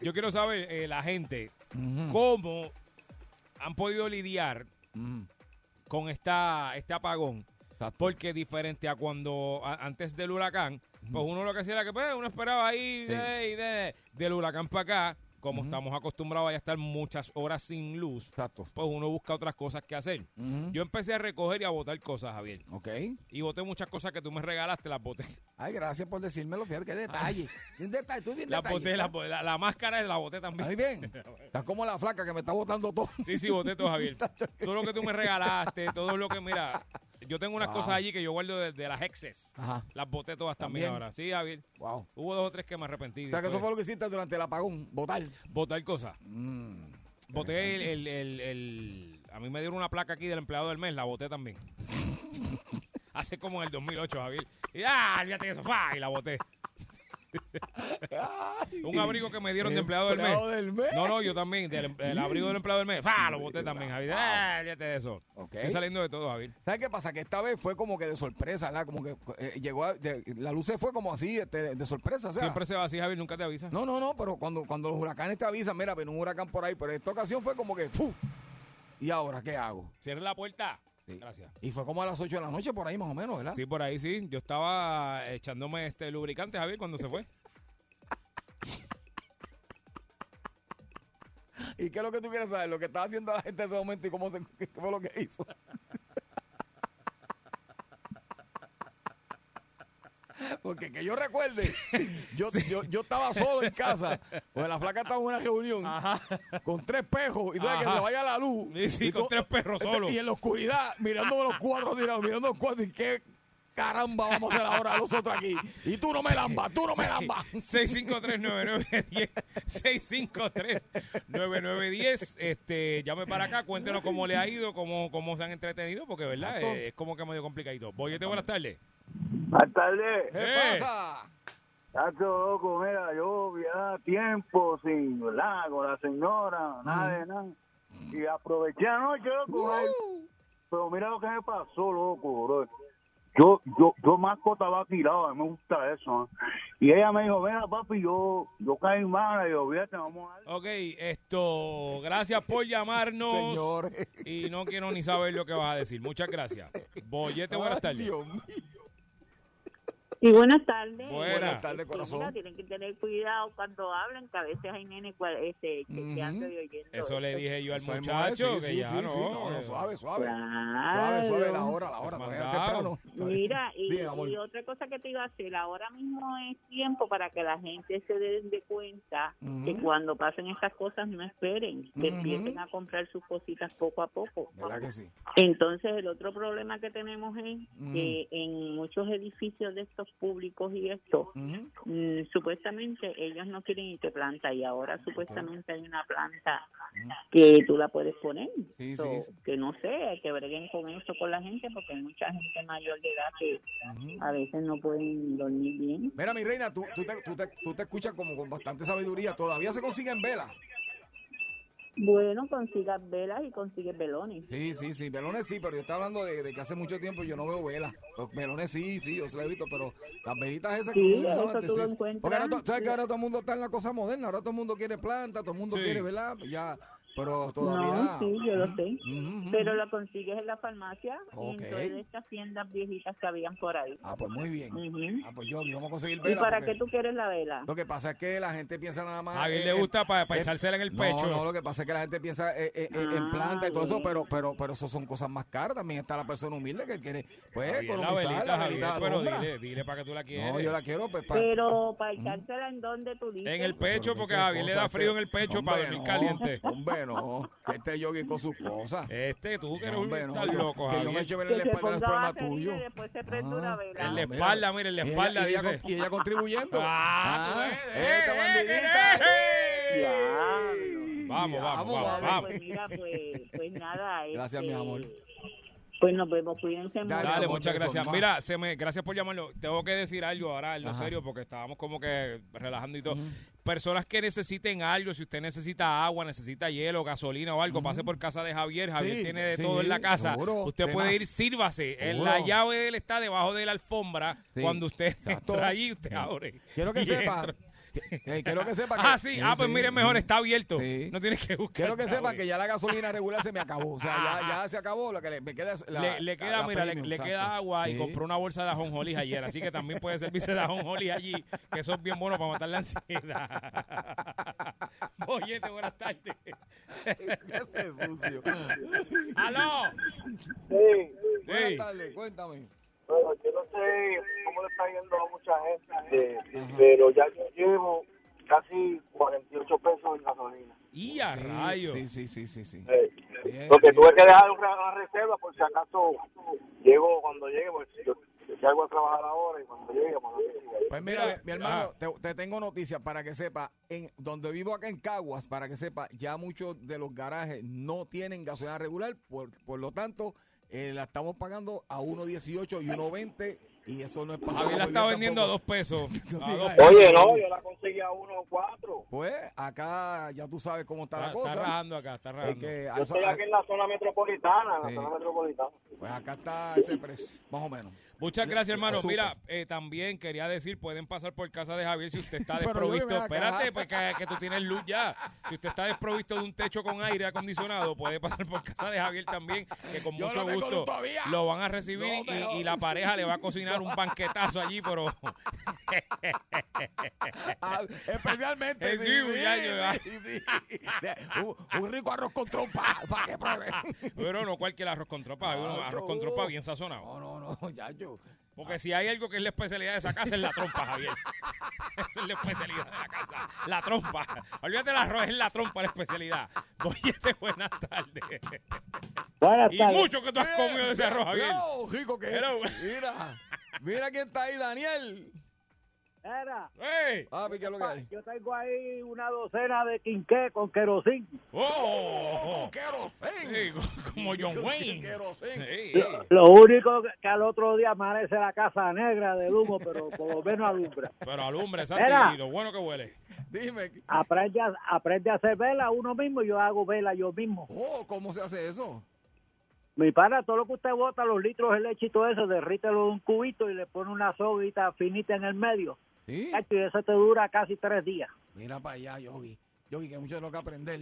Yo quiero saber, eh, la gente, cómo han podido lidiar con esta este apagón. Exacto. Porque diferente a cuando a- antes del huracán, pues uno lo que hacía era que pues, uno esperaba ahí Sí. de- de- del huracán para acá, como estamos acostumbrados a estar muchas horas sin luz, Exacto. pues uno busca otras cosas que hacer. Yo empecé a recoger y a botar cosas, Javier. Ok. Y boté muchas cosas que tú me regalaste, las boté. Ay, gracias por decírmelo. Fíjate qué detalle. Un detalle. Tú bien boté, detallista. las boté. La, la máscara la boté también. Muy bien. (laughs) Estás como la flaca que me está botando todo. Sí, sí, boté todo, Javier. (laughs) Todo lo que tú me regalaste, todo lo que, mira, yo tengo unas Wow. cosas allí que yo guardo de, de las exes. Ajá. Las boté todas también, También. ahora. Sí, Javier. Wow. Hubo dos o tres que me arrepentí. O sea, que eso fue lo que hiciste durante el apagón. Votar. Botar cosas. Mm. Boté el, el, el- el- A mí me dieron una placa aquí del empleado del mes, la boté también. (laughs) Hace como en el 2008, Javier. Y ¡ah! Olvídate de eso, ¡fa! Y la boté. Un abrigo que me dieron de empleado del mes. Del mes. No, no, yo también. Del el abrigo del empleado del mes. ¡Fa! Lo boté también, Javier. ¡Ah! Olvídate de eso. Ok. Estoy saliendo de todo, Javier. ¿Sabes qué pasa? Que esta vez fue como que de sorpresa, ¿verdad? Como que eh, llegó a- de- la luz se fue como así, este, de sorpresa. O sea, Siempre se va así, Javier, nunca te avisa. No, no, no, pero cuando, cuando los huracanes te avisan, mira, ven un huracán por ahí, pero esta ocasión fue como que, ¡fu! ¿Y ahora qué hago? Cierre la puerta. Sí. Gracias. Y fue como a las 8 de la noche por ahí más o menos, ¿verdad? Sí, por ahí sí. Yo estaba echándome este lubricante, Javier, cuando se fue. (laughs) ¿Y qué es lo que tú quieres saber? Lo que estaba haciendo la gente en ese momento y cómo se, (laughs) qué fue lo que hizo. Porque que yo recuerde, yo, yo, yo estaba solo en casa, pues la flaca estaba en una reunión con tres pejos y sabes que se vaya la luz. Sí, sí, y con tres perros solos. Y en la oscuridad, mirando los cuadros, tirados, mirando los cuadros y qué caramba vamos a hacer ahora nosotros aquí. Y tú no me lambas, tú no me lambas. 653-9910. 653-9910. Este, llame para acá, cuéntenos cómo le ha ido, cómo, cómo se han entretenido, porque, ¿verdad? Eh, es como que medio complicadito. Boyete, buenas tardes. Buenas tardes. ¿Qué Eh. pasa? Tacho, loco, mira, yo ya tiempo sin. Con la señora, nada de nada. Y aproveché anoche, loco, Uh, pero mira lo que me pasó, loco, bro. Yo, yo, yo masco tirado, a mí me gusta eso. ¿eh? Y ella me dijo, mira, papi, yo, yo caí mal, y yo, fíjate, vamos a. Ok, esto, gracias por llamarnos. Señor. Y no quiero ni saber lo que vas a decir. Muchas gracias. Bollete, buenas tardes. Dios mío. Y buenas tardes. Buenas. Buenas tardes, Sí, mira, corazón. tienen que tener cuidado cuando hablan, que a veces hay nenes este, chequeando y oyendo. Eso le dije yo al muchacho, mujer, que sí, ya sí, no. sí, no, no, suave, suave. Claro. Suave, suave, la hora, la hora. temprano. Mira, (laughs) y, amor. y otra cosa que te iba a hacer, ahora mismo es tiempo para que la gente se den de cuenta que cuando pasen estas cosas no esperen, que empiecen a comprar sus cositas poco a poco. ¿Verdad que sí? Entonces, el otro problema que tenemos es que en muchos edificios de estos públicos y esto, mm, supuestamente ellos no quieren irte planta y ahora supuestamente hay una planta que tú la puedes poner. Sí, So, sí, sí. Que no sé, que breguen con eso con la gente porque hay mucha gente mayor de edad que a veces no pueden dormir bien. Mira, mi reina, tú, tú, te, tú, te, tú te escuchas como con bastante sabiduría. Todavía se consiguen velas. Bueno, consigas velas y consigues velones. Sí, sí, sí. Velones sí, pero yo estoy hablando de, de que hace mucho tiempo yo no veo velas. Los velones sí, sí, yo se lo he visto, pero las velitas esas Sí, usan eso antes, tú lo sí. encuentras. Porque ahora, to- ¿sabes que todo el mundo está en la cosa moderna? Ahora todo el mundo quiere planta, todo el mundo Sí. quiere velar, pues ya. Pero todavía. No, sí, yo lo sé. Pero lo consigues en la farmacia Ok. y en todas estas tiendas viejitas que habían por ahí. Ah, pues muy bien. Ah, pues yo, vamos a conseguir ¿Y velas. para porque qué tú quieres la vela? Lo que pasa es que la gente piensa nada más. A eh, le gusta para eh, echársela en el pecho. no, lo que pasa es que la gente piensa eh, eh, en Ah, planta y todo eso, pero, pero, pero eso son cosas más caras. También está la persona humilde que quiere, pues, Javier, la velita, la Javier, velita pero dile, dile para que tú la quieres. No, yo la quiero, pues, para. Pero para echársela en donde tú dices. En el pecho, porque a Javier le da frío en el pecho para dormir caliente. Hombre, no. Que este yogi con sus cosas. Este, tú que eres No, un hombre, no, loco, que yo me ver que en la espalda problema vaselina tuyo. y después se prende una vela. En la espalda, mira, en la espalda, y ella, contribuyendo. (laughs) Ah, Ah, esta eh, bandidita. eh, Ya. Vamos, vamos, vamos. Pues mira, pues, pues nada. Gracias, este, mi amor. Pues nos vemos, cuídense mucho. Dale, Dale, muchas gracias. Mira, se me, gracias por llamarlo. Tengo que decir algo ahora, en lo Ajá. serio, porque estábamos como que relajando y todo. Personas que necesiten algo, si usted necesita agua, necesita hielo, gasolina o algo, pase por casa de Javier. Javier Sí, tiene de sí, todo en la casa. seguro, usted temas. puede ir, sírvase. En la llave de él está debajo de la alfombra. Sí, Cuando usted (laughs) entra allí, usted abre. Quiero que sepa. entra. Eh, quiero que sepa que. Ah, sí. Ah, pues mire, mejor está abierto. Sí. No tienes que buscar. Quiero que sepa que ya la gasolina regular se me acabó. O sea, ya, ya se acabó. Lo que le, me queda es la, le, le queda, la mira, le, premium, le queda agua y Sí. compró una bolsa de ajonjolí ayer, así que también puede servirse de ajonjolí allí, que eso es bien bueno para matar la ansiedad. (laughs) Boyete, buenas tardes. (laughs) Ese sucio. ¡Aló! Sí, Buenas Sí. tardes, cuéntame. Bueno, yo no sé cómo le está yendo a mucha gente, eh, pero ya yo llevo casi 48 pesos en gasolina. Y a Sí, rayos. Sí, sí, sí, sí. sí. Eh, Porque sí. tuve que dejar una, una reserva por si acaso llego cuando llegue, porque si yo salgo a trabajar ahora y cuando llegue, pues, Pues mira, mi hermano, ajá. te, te tengo noticias para que sepa, en donde vivo acá en Caguas, para que sepa, ya muchos de los garajes no tienen gasolina regular, por, por lo tanto, eh, la estamos pagando a 1.18 y 1.20 y eso no es pasado. Javier la está vendiendo a dos pesos. (laughs) No A digas dos eso. pesos. Oye, no, yo la conseguí a 1.4. Pues acá ya tú sabes cómo está, Está, la cosa. está rajando acá, está Es rajando. que a Yo estoy aquí en la zona metropolitana, en la zona metropolitana. pues acá está ese precio, más o menos. Muchas gracias, hermano. Mira, eh, también quería decir, pueden pasar por casa de Javier si usted está (laughs) desprovisto. Espérate, pues que, tú tienes luz ya. Si usted está desprovisto de un techo con aire acondicionado, puede pasar por casa de Javier también, que con Yo mucho gusto lo van a recibir No, pero- y, y la pareja le va a cocinar un banquetazo allí, pero (laughs) Ah, especialmente Eh, sí, sí, sí. Un, un rico arroz con trompa para que pruebe. pero no cualquier arroz con un No, arroz con no. tropa bien sazonado. No, no, no, ya yo. Porque si hay algo que es la especialidad de esa casa es la trompa, Javier. Esa es la especialidad de la casa. La trompa. Olvídate del arroz, es la trompa la especialidad. Boyete, buenas tardes. Buenas Y tardes. mucho que tú has comido de ese arroz, Javier. No, rico que es. Mira, mira quién está ahí, Daniel. Era, ¡Ey! Papi, ¿qué es lo que hay? yo tengo ahí una docena de quinqué con querosín. ¡Oh! ¡Querosén! Sí, co- como John Wayne. Sí, Lo, sí. lo único que, al otro día amanece la casa negra del humo, pero por lo menos alumbra. Pero alumbre, exacto, Era. y lo bueno que huele. Dime. Aprende a, aprende a hacer vela uno mismo y yo hago vela yo mismo. Oh, ¿cómo se hace eso? Mi pana, todo lo que usted bota, los litros de leche y todo eso, derrítelo en un cubito y le pone una soguita finita en el medio. Sí. Y eso te dura casi tres días. Mira para allá, Yogi. Yogi, que hay mucho de lo que aprender.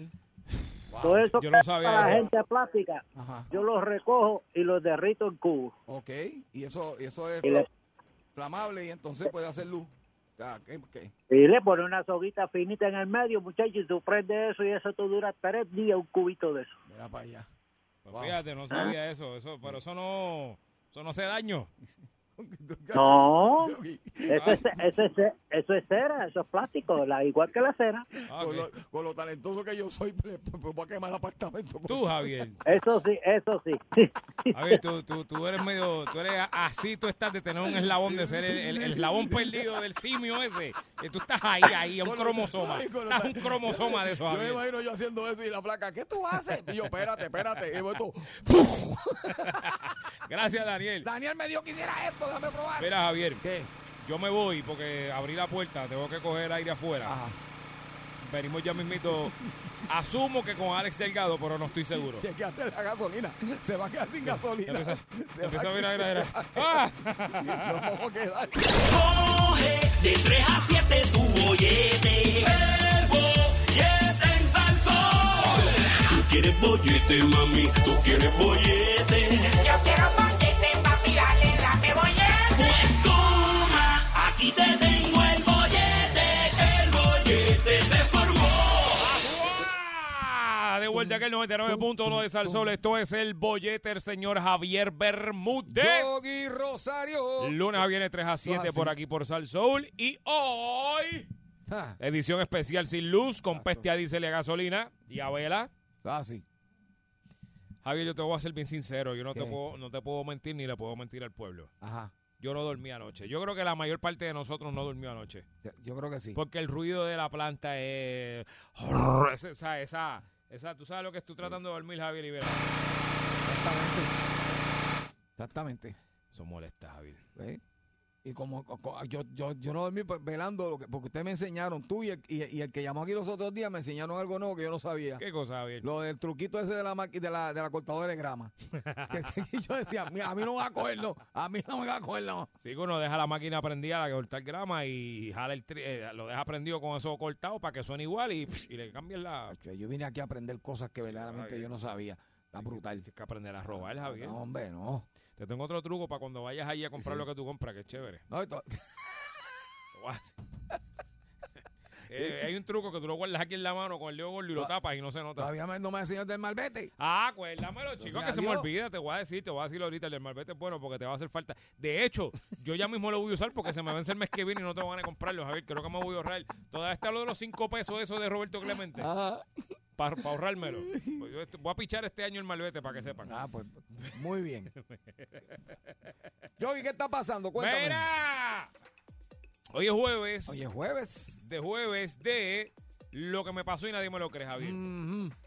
Wow. Todo eso Yo no que sabía para la gente plástica, Ajá. yo los recojo y los derrito en cubos. Ok. Y eso, y eso es Y le- flamable y entonces puede hacer luz. Y le pone una soguita finita en el medio, muchachos, y tú prendes eso y eso te dura tres días un cubito de eso. Mira para allá. Pues Wow. fíjate, no sabía eso, eso, pero eso no, eso no hace daño. (laughs) No, eso es, eso es, eso es cera, eso es plástico, la, igual que la cera. Ah, con, lo, con lo talentoso que yo soy, pues, pues, voy a quemar el apartamento. Tú, Javier. Eso sí, eso sí. (laughs) Javier, tú, tú, tú eres medio, tú eres así, tú estás de tener un eslabón, de ser el, el- el eslabón perdido del simio ese. Tú estás ahí, ahí, un cromosoma. ay, Estás tal- un cromosoma de eso, Yo me Javier. imagino yo haciendo eso y la placa, ¿qué tú haces? Y yo, espérate, espérate. Y voy tú, (laughs) Gracias, Daniel. Daniel me dijo que hiciera esto, déjame probar. Mira, Javier, ¿Qué? yo me voy porque abrí la puerta, tengo que coger aire afuera. Ajá. Venimos ya mismito. (laughs) Asumo que con Alex Delgado, pero no estoy seguro. Chequeate la gasolina. Se va a quedar sin gasolina. Empieza, Se va empieza a a mirar, mira, mira. ¡Ah! (laughs) Vamos a quedar. Coge de 3 a 7 tu bollete. El bollete en Salsón. Tú quieres bollete, mami. Tú quieres bollete. Yo quiero bollete, papi, dale, aquí te tengo el bollete. El bollete se formó. ¡Ah! De vuelta aquí el 99.1 de Salsol. Esto es el bollete, el señor Javier Bermúdez. Yogi Rosario. Lunes a viernes 3 a 7 Ah, por aquí por Salsoul. Y hoy, Ah, edición especial sin luz, con peste a diésel y a gasolina y a vela. ah, sí. Javier, yo te voy a ser bien sincero. Yo no te, puedo, no te puedo mentir ni le puedo mentir al pueblo. Ajá. Yo no dormí anoche. Yo creo que la mayor parte de nosotros no durmió anoche. Yo creo que sí. Porque el ruido de la planta es... Sea, esa, esa, tú sabes lo que estoy tratando de dormir, Javier Rivera. Exactamente. Exactamente. Eso molesta, Javier. ¿Ves? Y como co- co- yo, yo, yo no dormí velando, lo que, porque ustedes me enseñaron, tú y el, y, y el que llamó aquí los otros días me enseñaron algo nuevo que yo no sabía. ¿Qué cosa, Javier? Lo del truquito ese de la de la, de la cortadora de grama. (laughs) (laughs) que, que yo decía, "Mira, a mí no me va a coger, no. A mí no me va a coger, no. Sí, que uno deja la máquina prendida a cortar grama y jala el tri- eh, lo deja prendido con eso cortado para que suene igual y, y le cambien la... Yo vine aquí a aprender cosas que verdaderamente yo no sabía. Está brutal. Tienes que aprender a robar, Javier. No, hombre, no. Te tengo otro truco para cuando vayas ahí a comprar Sí. lo que tú compras, que es chévere. No, esto- (laughs) (laughs) (laughs) Eh, hay un truco que tú lo guardas aquí en la mano con el dedo gordo y lo tapas y no se nota. todavía no me enseñaste el malvete. Ah, acuérdamelo, chicos, que se me olvida. Te voy a decir, te voy a decir ahorita, el del malvete es bueno porque te va a hacer falta. De hecho, yo ya mismo lo voy a usar porque se me vence el mes que viene y no te van a comprarlo, Javier. Creo que me voy a ahorrar. Todavía está lo de los cinco pesos eso de Roberto Clemente. Ajá. Para ahorrármelo. (laughs) Pues este- voy a pichar este año el malvete para que sepan. Ah, pues muy bien. (laughs) Yogi, ¿qué está pasando? Cuéntame. ¡Mira! Hoy es jueves. Oye, jueves. De jueves de lo que me pasó y nadie me lo cree, Javier.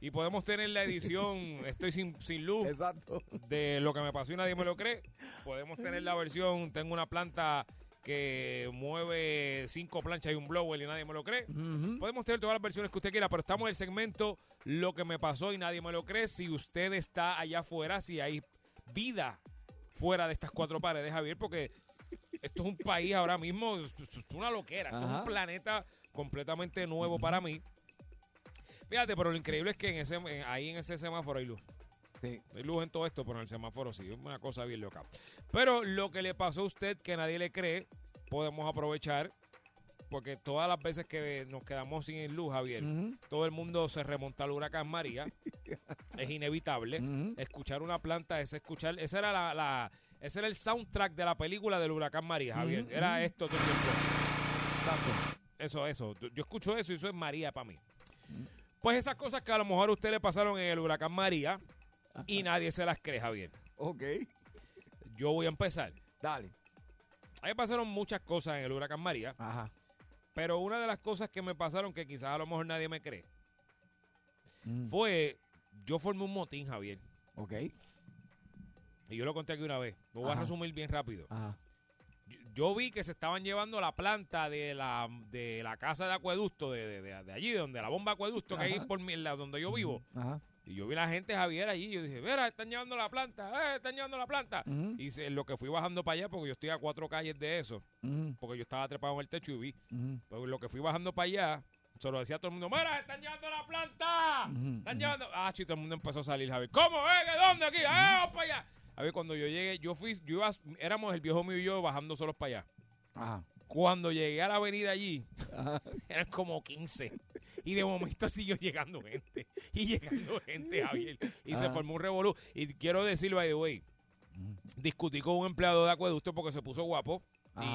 Y podemos tener la edición (laughs) Estoy sin, sin luz Exacto. de lo que me pasó y nadie me lo cree. Podemos tener la versión Tengo una planta que mueve cinco planchas y un blower y nadie me lo cree. Mhm. Podemos tener todas las versiones que usted quiera, pero estamos en el segmento Lo que me pasó y nadie me lo cree. Si usted está allá afuera, si hay vida fuera de estas cuatro paredes, Javier, porque esto es un país ahora mismo, es una loquera, esto es un planeta completamente nuevo para mí. Fíjate, pero lo increíble es que en ese, en- ahí en ese semáforo hay luz. Sí. Hay luz en todo esto, pero en el semáforo sí, es una cosa bien loca. Pero lo que le pasó a usted que nadie le cree, podemos aprovechar, porque todas las veces que nos quedamos sin luz, Javier, todo el mundo se remonta al huracán María. (laughs) es inevitable. Escuchar una planta es escuchar. Ese era la, la- ese era el soundtrack de la película del huracán María, Javier. Era esto todo el tiempo. Exacto. Eso, eso. Yo escucho eso y eso es María para mí. Pues esas cosas que a lo mejor a usted le pasaron en el huracán María y nadie se las cree, Javier. Ok. Yo voy a empezar. Dale. A mí me pasaron muchas cosas en el huracán María, Ajá. pero una de las cosas que me pasaron que quizás a lo mejor nadie me cree Mm, fue, yo formé un motín, Javier, Ok. y yo lo conté aquí una vez. Lo voy a resumir bien rápido. Ajá. Yo, yo vi que se estaban llevando la planta de la, de la casa de acueducto, de, de, de- allí, de donde la bomba acueducto que hay por mi, la, donde yo vivo. Ajá. Y yo vi la gente, Javier, allí. Yo dije, mira, están llevando la planta, eh, están llevando la planta. Y se- lo que fui bajando para allá, porque yo estoy a cuatro calles de eso, porque yo estaba trepado en el techo y vi. ujú. Pues lo que fui bajando para allá, se lo decía a todo el mundo, mira, están llevando la planta. Están llevando... Ah, chito, todo el mundo empezó a salir, Javier. ¿Cómo? ¿Eh? ¿De dónde aquí? ¡Eh, vamos para allá! A ver, cuando yo llegué, yo fui, yo iba, éramos el viejo mío y yo bajando solos para allá. Ajá. Cuando llegué a la avenida allí, Ajá. (laughs) eran como 15. Y de momento (laughs) siguió llegando gente. Y llegando gente, Javier. Y se Ah. formó un revolú. Y quiero decir, by the way, discutí con un empleado de acueducto porque se puso guapo.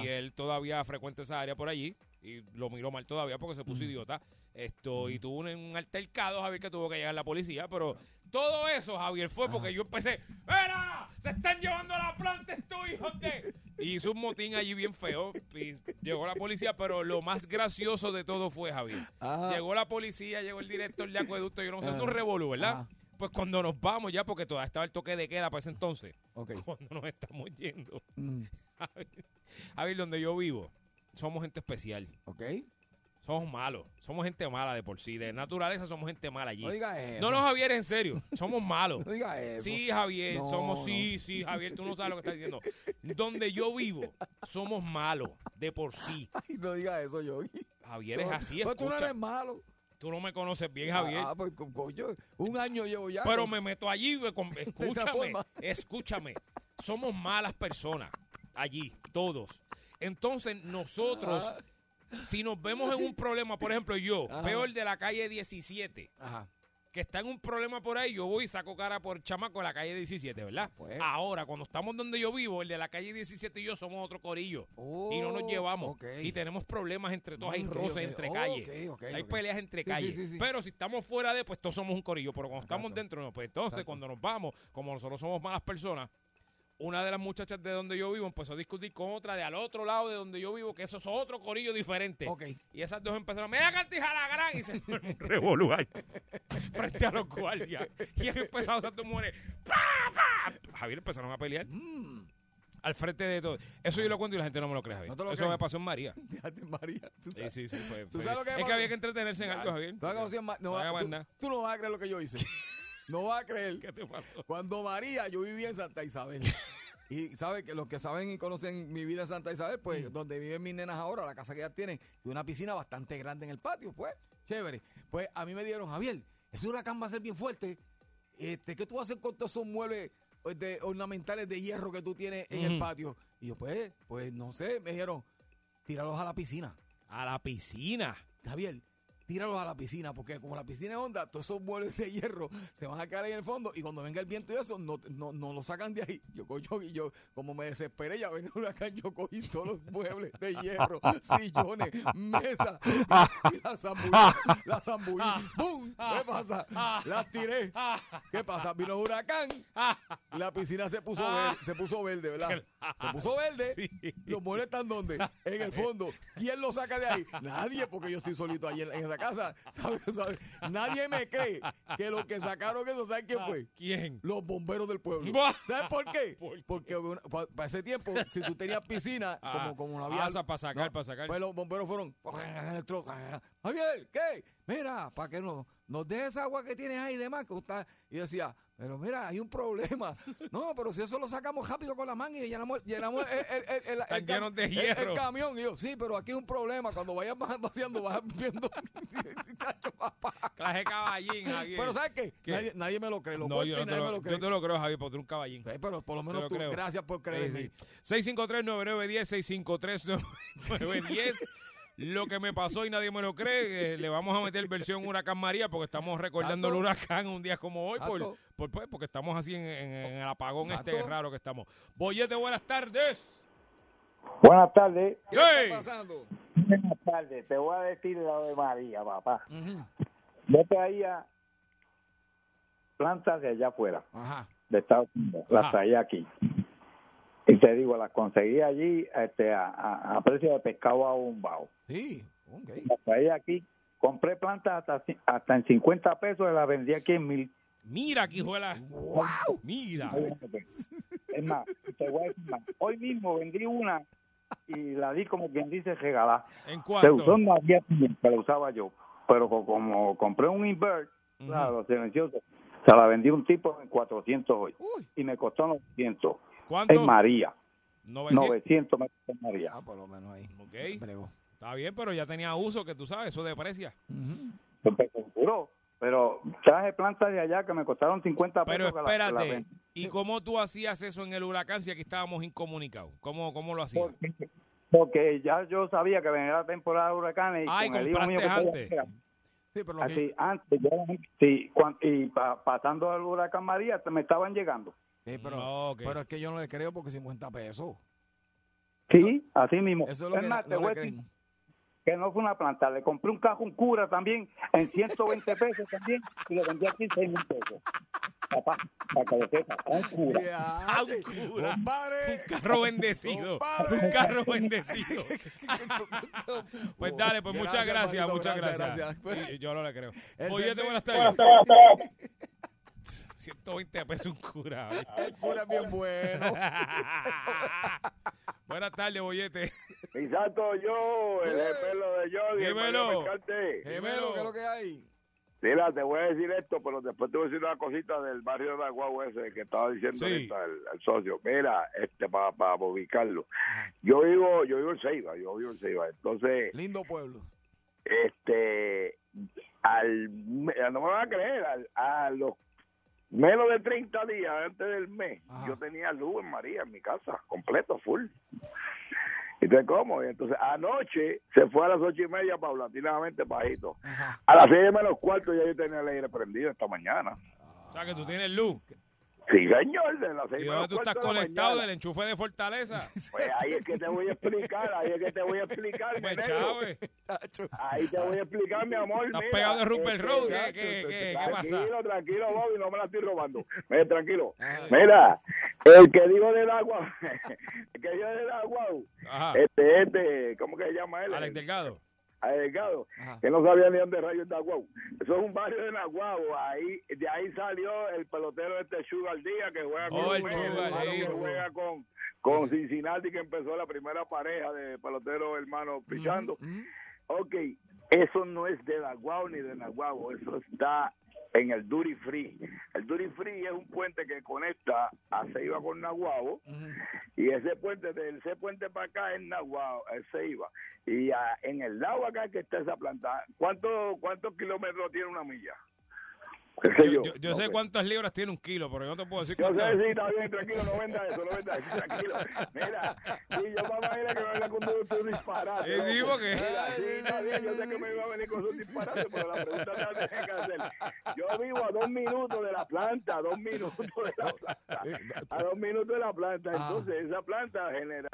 Y él todavía frecuenta esa área por allí. Y lo miró mal todavía porque se puso idiota. Esto, y tuvo un, un altercado, Javier, que tuvo que llegar la policía. Pero todo eso, Javier, fue porque yo empecé. ¡Mira! ¡Se están llevando la planta estos hijos de! Y hizo un motín allí bien feo. Y llegó la policía, pero lo más gracioso de todo fue, Javier. Ajá. Llegó la policía, llegó el director de acueducto. Yo no sé, un revolú, ¿verdad? Ajá. Pues cuando nos vamos ya, porque todavía estaba el toque de queda para ese entonces. Ok. (laughs) Cuando nos estamos yendo. Mm, (laughs) A ver, donde yo vivo, somos gente especial. Ok. Somos malos. Somos gente mala de por sí. De naturaleza somos gente mala allí. No diga eso. No, no, Javier, en serio. Somos malos. (laughs) No diga eso. Sí, Javier, No, somos, no. sí, sí, Javier, tú no sabes lo que estás diciendo. Donde yo vivo, somos malos, de por sí. Ay, no diga eso, Yogi. Javier es así, Pues tú no eres malo. Tú no me conoces bien, Javier. Ah, pues co- coño, un año llevo ya. Pero me meto allí, (laughs) escúchame, escúchame. Somos malas personas allí, todos. Entonces nosotros, Ah. si nos vemos en un problema, por ejemplo yo, Ajá. el de la calle 17, Ajá. que está en un problema por ahí, yo voy y saco cara por chamaco de la calle 17, ¿verdad? Pues. Ahora, cuando estamos donde yo vivo, el de la calle 17 y yo somos otro corillo. Oh, y no nos llevamos. ok. Y tenemos problemas entre todos, hay Ok, roces entre Oh, calles. hay peleas entre Sí, calles. sí, sí. Pero si estamos fuera de, pues todos somos un corillo. Pero cuando estamos dentro, no. Pues entonces, Exacto. cuando nos vamos, como nosotros somos malas personas, una de las muchachas de donde yo vivo empezó a discutir con otra de al otro lado de donde yo vivo, que eso es otro corillo diferente. Ok. Y esas dos empezaron, mira cantija la gran, y se formó un revolú ahí, frente a los guardias. Y han empezado esas dos mujeres, ¡pa, pa! Javier empezaron a pelear Mm, al frente de todo. Eso yo lo cuento y la gente no me lo cree, Javier. ¿No lo Eso crees? me pasó en María. (laughs) Fíjate, María. ¿tú Sí, sabes? sí, sí. Fue, ¿Tú fue- sabes lo que es que había que entretenerse en algo, Javier. No No hagas tú, tú no vas a creer lo que yo hice. (laughs) No vas a creer. ¿Qué te pasó? Cuando María, yo vivía en Santa Isabel. (laughs) Y sabe que los que saben y conocen mi vida en Santa Isabel, pues Mm. donde viven mis nenas ahora, la casa que ellas tienen, y una piscina bastante grande en el patio, pues, chévere. Pues a mí me dijeron, Javier, ese huracán va a ser bien fuerte. Este, ¿Qué tú vas a hacer con todos esos muebles eh, de, ornamentales de hierro que tú tienes en el Ujú. patio? Y yo, pues, pues no sé, me dijeron, tíralos a la piscina. A la piscina. Javier, tíralos a la piscina, porque como la piscina es honda, todos esos muebles de hierro se van a quedar ahí en el fondo y cuando venga el viento y eso, no, no, no lo sacan de ahí. Yo, yo, y yo, como me desesperé, ya venía huracán, yo cogí todos los muebles de hierro, (laughs) sillones, mesas, y, y las zambullí, las zambullí, ¡bum! ¿Qué pasa? Las tiré. ¿Qué pasa? Vino el huracán, la piscina se puso verde, se puso verde, ¿verdad? (laughs) Se puso verde, (laughs) Sí. los muebles están donde? En el fondo. ¿Quién lo saca de ahí? Nadie, porque yo estoy solito allí en, en esa casa. ¿Sabe? ¿Sabe? Nadie me cree que lo que sacaron eso, ¿sabe quién fue? ¿Quién? Los bomberos del pueblo. ¿Sabes por qué? (laughs) ¿Por qué? Porque una- pa- para ese tiempo, si tú tenías piscina, Ah, como, como no había. ah, para sacar, para sacar. Pues los bomberos fueron. (laughs) Javier, ¿qué? Mira, para que no, nos dejes esa agua que tienes ahí y demás. que está-". Y decía, pero mira, hay un problema. (laughs) No, pero si eso lo sacamos rápido con la manga y llenamos, llenamos el, el, el, el- de camión. Y yo, sí, pero aquí hay un problema. Cuando vayas va- vaciando, vas viendo. (laughs) Clase caballín, Javier. pero ¿sabes qué? Nadie, nadie me lo cree. Lo no, yo no te lo, lo cree. yo te lo creo, Javier, porque tú eres un caballín. Sí, pero por lo menos tú, gracias por sí. 653-9910, 653-9910. (laughs) Lo que me pasó y nadie me lo cree, eh, le vamos a meter versión Huracán María porque estamos recordando el huracán un día como hoy, por, por- pues, porque estamos así en, en- en el apagón este raro que estamos. Boyete, buenas tardes. Buenas tardes. ¿Qué está pasando? Buenas tardes. Te voy a decir lo de María, papá. Ujú. Yo traía plantas de allá afuera, Ajá. de Estados Unidos. Ajá. Las traía aquí. Y te digo, las conseguí allí este, a, a- a precio de pescado a un bajo. Sí, ok. Las traí aquí, compré plantas hasta, hasta en 50 pesos y las vendí aquí en mil. Mira, aquí juega. Mira. Es más, te voy a decir más. Hoy mismo vendí una y la di como quien dice regalada. ¿En Se cuánto? usó en la vía que la usaba yo. Pero co- como compré un invert, claro, silencioso, se la vendí a un tipo en 400 hoy. Y me costó 900. ¿Cuánto? En María. 900. 900 me costó en María. Ah, por lo menos ahí. Ok. Está bien, pero ya tenía uso, que tú sabes, eso deprecia. Compró. Pero traje plantas de allá que me costaron 50 pesos. Pero la- la espérate. ¿y cómo tú hacías eso en el huracán si aquí estábamos incomunicados? ¿Cómo, cómo lo hacías? Porque ya yo sabía que venía la temporada de huracanes y Ay, con el hijo mío antes. Sí, pero lo Así, que- antes, ya, sí, cuan- y pa- pasando el huracán María, me estaban llegando. Sí, pero, No, pero es que yo no le creo porque 50 pesos. Sí, así mismo. Eso es lo Es que más, no te le voy a creen. decir que no fue una planta. Le compré un cajo, un cura también, en 120 pesos también, y lo vendí aquí en 6 mil pesos. Papá, para que lo sepa, un cura. Ah, un cura. Compadre. Un carro bendecido. Compadre. Un carro bendecido. (laughs) pues dale, pues muchas Gracias, manito, muchas gracias, yo no le creo. Oye, buenas tardes. 120 pesos un cura. El cura es bien bueno. (laughs) Buenas tardes, bollete. Mi santo yo, el gemelo de el Dímelo. Gemelo, ¿qué es lo que hay? Mira, te voy a decir esto, pero después te voy a decir una cosita del barrio de Aguau ese que estaba diciendo Sí. ahorita el, el socio. Mira, este para para ubicarlo. Yo vivo, yo vivo en Ceiba, yo vivo en Ceiba. Entonces, Lindo pueblo. este, al, me- no me van a creer, al- a los menos de 30 días antes del mes, yo tenía luz en María, en mi casa, completo, full. Entonces, ¿cómo? Y entonces, anoche se fue a las ocho y media paulatinamente bajito. A las seis menos cuarto ya yo tenía el aire prendido esta mañana. O sea, que tú tienes luz. Sí, señor, de las seis ¿Y dónde tú estás de conectado del enchufe de Fortaleza? Pues ahí es que te voy a explicar, ahí es que te voy a explicar. (laughs) Pues. Ahí te voy a explicar, mi amor. Estás mira, pegado de Rupert este, Road, ¿qué- chacho, qué- este, qué- qué pasa? Tranquilo, tranquilo, Bobby, no me la estoy robando. (laughs) Mira, tranquilo. Mira, el que dijo del agua, (laughs) el que dijo del agua, Ajá. este, este, ¿cómo que se llama él? Alex Delgado. A Delgado, que no sabía ni dónde rayos es Naguau. Eso es un barrio de Naguau. Ahí, de ahí salió el pelotero este Sugar Díaz que juega con Oh, el Sugar, que juega con, con Cincinnati, que empezó la primera pareja de pelotero hermano pichando. Ok, eso no es de Naguau ni de Naguau, eso está en el Duty Free. El Duty Free es un puente que conecta a Ceiba con Naguabo y ese puente, de ese puente para acá es Naguabo, es Ceiba. Y en el lado acá que está esa planta, ¿cuánto, ¿cuántos kilómetros tiene una milla? ¿Qué sé Yo, yo? yo- yo No sé sé. cuántas libras tiene un kilo, pero yo no te puedo decir Yo sé, cuántas. sí, está bien, tranquilo, no venda eso, no venda eso, tranquilo. Mira, sí, yo me imagino que me venga con un, un disparate. Eh, sí, loco. porque- Mira, sí, está bien, yo sé que me iba a venir con un disparate, pero la pregunta que me tiene que hacer. Yo vivo a dos minutos de la planta, a dos minutos de la planta, a dos minutos de la planta. Entonces, esa planta genera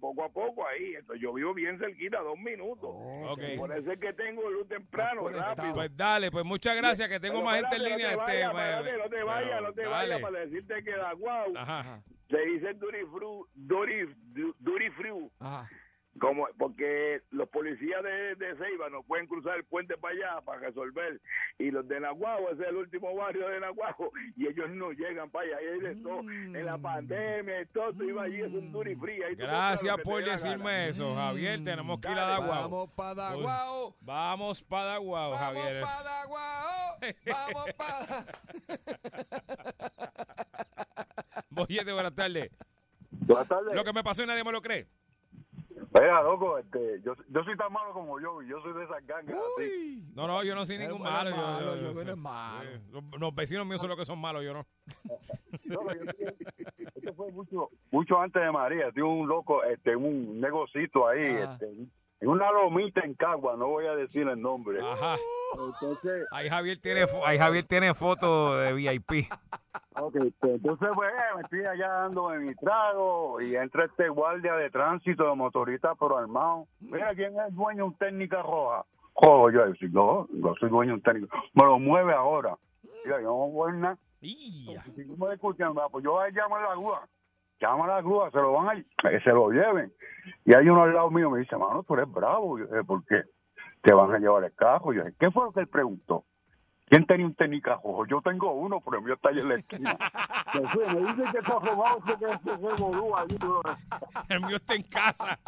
poco a poco ahí. Entonces, yo vivo bien cerquita, a dos minutos. Ok. Por eso es que tengo luz temprano, rápido. Pues dale, pues muchas gracias, que tengo Pero más gente en espérate, línea. No te este, vayas, me- espérate, no te vayas, no te vayas para decirte que la guau Ajá. se dice duty free, duty, duty free, Ajá. Como porque los policías de, de Ceiba no pueden cruzar el puente para allá para resolver y los de Naguabo ese es el último barrio de Naguabo y ellos no llegan para allá y de todo en la pandemia y todo tú ibas allí es un free ahí tú compras Gracias por decirme gana. eso, Javier. Tenemos que ir a Daguao. Vamos para Daguao. Vamos para Daguao, Javier. Vamos para Daguao. Vamos para. Boyete, (laughs) buenas tardes. Buenas tardes. Lo que me pasó y nadie me lo cree. Mira, loco, este, yo, yo soy tan malo como yo, y yo soy de esas gangas. así. No, no, yo no soy ningún malo. yo- malo, yo- malo. eh, Los, los vecinos míos son los que son malos, yo no. (laughs) No, esto fue mucho, mucho antes de María. Tiene un loco, este, un negocito ahí, Ah. este, en una lomita en Cagua, no voy a decir el nombre. Ajá. Entonces, Ahí Javier tiene, ahí Javier tiene foto de VIP. ok, pues, entonces pues, eh, me estoy allá dándome mi trago y entra este guardia de tránsito de motorista pero armado. Mira, ¿quién es dueño de un técnica roja? Oh, yo no, yo soy dueño de un técnico. Me lo mueve ahora. Mira, yo no voy a nada. No me escuchan, va, pues yo voy a llamar a la grúa. Llama a la grúa, se lo van a, que se lo lleven. Y hay uno al lado mío me dice, mano, tú eres bravo, yo, ¿por qué? Te van a llevar el cajo. Yo dije, ¿qué fue lo que él preguntó? ¿Quién tenía un tenicajo? Yo tengo uno, pero el mío está ahí en la esquina. (laughs) Fui, me dice que está robado, que que que que bolú ahí, bro. El mío está en casa.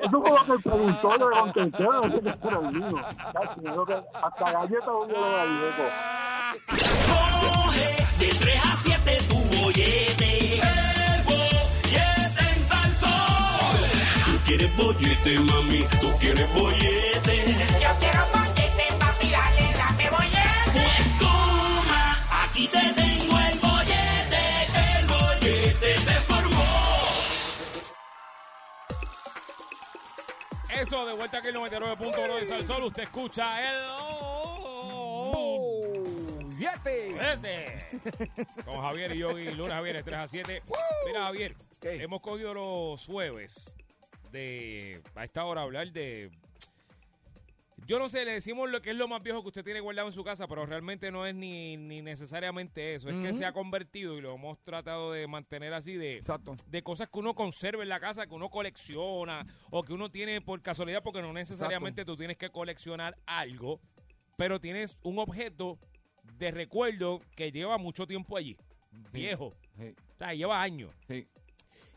Eso fue lo que él preguntó, le contesté, no sé qué era el mío. Casi, yo creo que hasta galletas yo le doy, loco. Coge de 3 a 7 tu bollete Salsón. Tú quieres bollete, mami, tú quieres bollete. Yo quiero bollete, papi, dale, dame bollete. Pues toma, aquí te tengo el bollete. El bollete se formó. Eso, de vuelta aquí el 99.1 de Salsol. Usted escucha el. ¡Bollete! ¡Bollete! Con Javier y Yogi, lunes a viernes 3 a 7. Mira, Javier, Hemos cogido los jueves de. A esta hora hablar de. Yo no sé, le decimos lo que es lo más viejo que usted tiene guardado en su casa, pero realmente no es ni, ni necesariamente eso. Es que se ha convertido y lo hemos tratado de mantener así de, Exacto. de cosas que uno conserva en la casa, que uno colecciona o que uno tiene por casualidad, porque no necesariamente tú tienes que coleccionar algo, pero tienes un objeto de recuerdo que lleva mucho tiempo allí, viejo, Sí, o sea, lleva años. sí.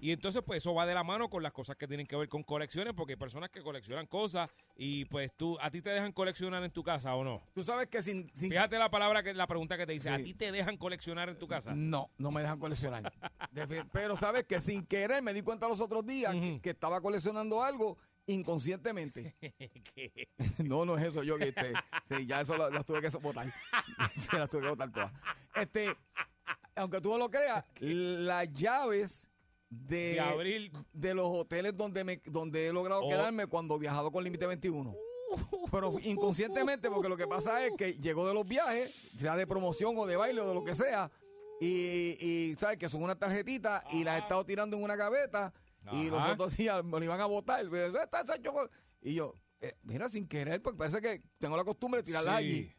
Y entonces, pues eso va de la mano con las cosas que tienen que ver con colecciones, porque hay personas que coleccionan cosas y pues tú, a ti te dejan coleccionar en tu casa o no. Tú sabes que sin... sin- Fíjate la palabra que la pregunta que te dice, Sí. ¿a ti te dejan coleccionar en tu casa? No, no me dejan coleccionar. Pero sabes que sin querer me di cuenta los otros días que, estaba coleccionando algo inconscientemente. (laughs) ¿Qué? No, no es eso, yo que este, sí, ya eso la- las tuve que. Sí, (laughs) las tuve que botar todas. Este, aunque tú no lo creas, (laughs) las llaves de, De abril. de los hoteles donde me donde he logrado Oh. quedarme cuando he viajado con Límite 21. Pero inconscientemente, porque lo que pasa es que llegó de los viajes, sea de promoción o de baile o de lo que sea, y, y sabes que son unas tarjetitas y las he estado tirando en una gaveta y los otros días me lo iban a botar. Me- "Ve, está- está- yo-". Y yo, eh, mira, sin querer, porque parece que tengo la costumbre de tirarlas Sí. allí.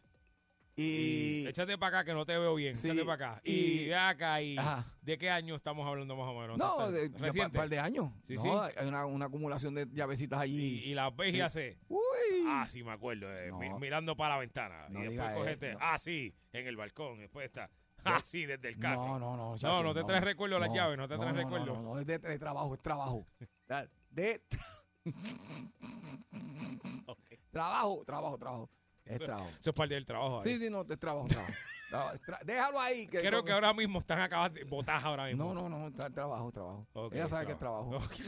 Y, Échate para acá que no te veo bien. Sí, Échate para acá. Y, y- acá y Ajá. ¿de qué año estamos hablando más o menos? no, de, Reciente. par de años. Sí, No, sí. Hay una, una acumulación de llavecitas Y, allí. y las ves y hace. Uy. Ah, sí, me acuerdo. eh, No. mi- mirando para la ventana. No y después cogete. eso. Ah, sí, en el balcón. Después está. (laughs) Ah, sí, desde el carro. No, no, no. No, chacho, no te traes recuerdo las llaves, no te traes no, recuerdo. No, no, no, es de, de trabajo, es trabajo. (laughs) De trabajo, trabajo, trabajo. (laughs) Es trabajo. Eso es parte del trabajo. ahí. Sí, sí, no, es trabajo, trabajo. Trabajo, (laughs) tra- Déjalo ahí. Que, Creo que ahora mismo están acabadas de ahora mismo. No, no, no, tra- trabajo, trabajo. Ok, Ella sabe que es trabajo. Ok. (laughs)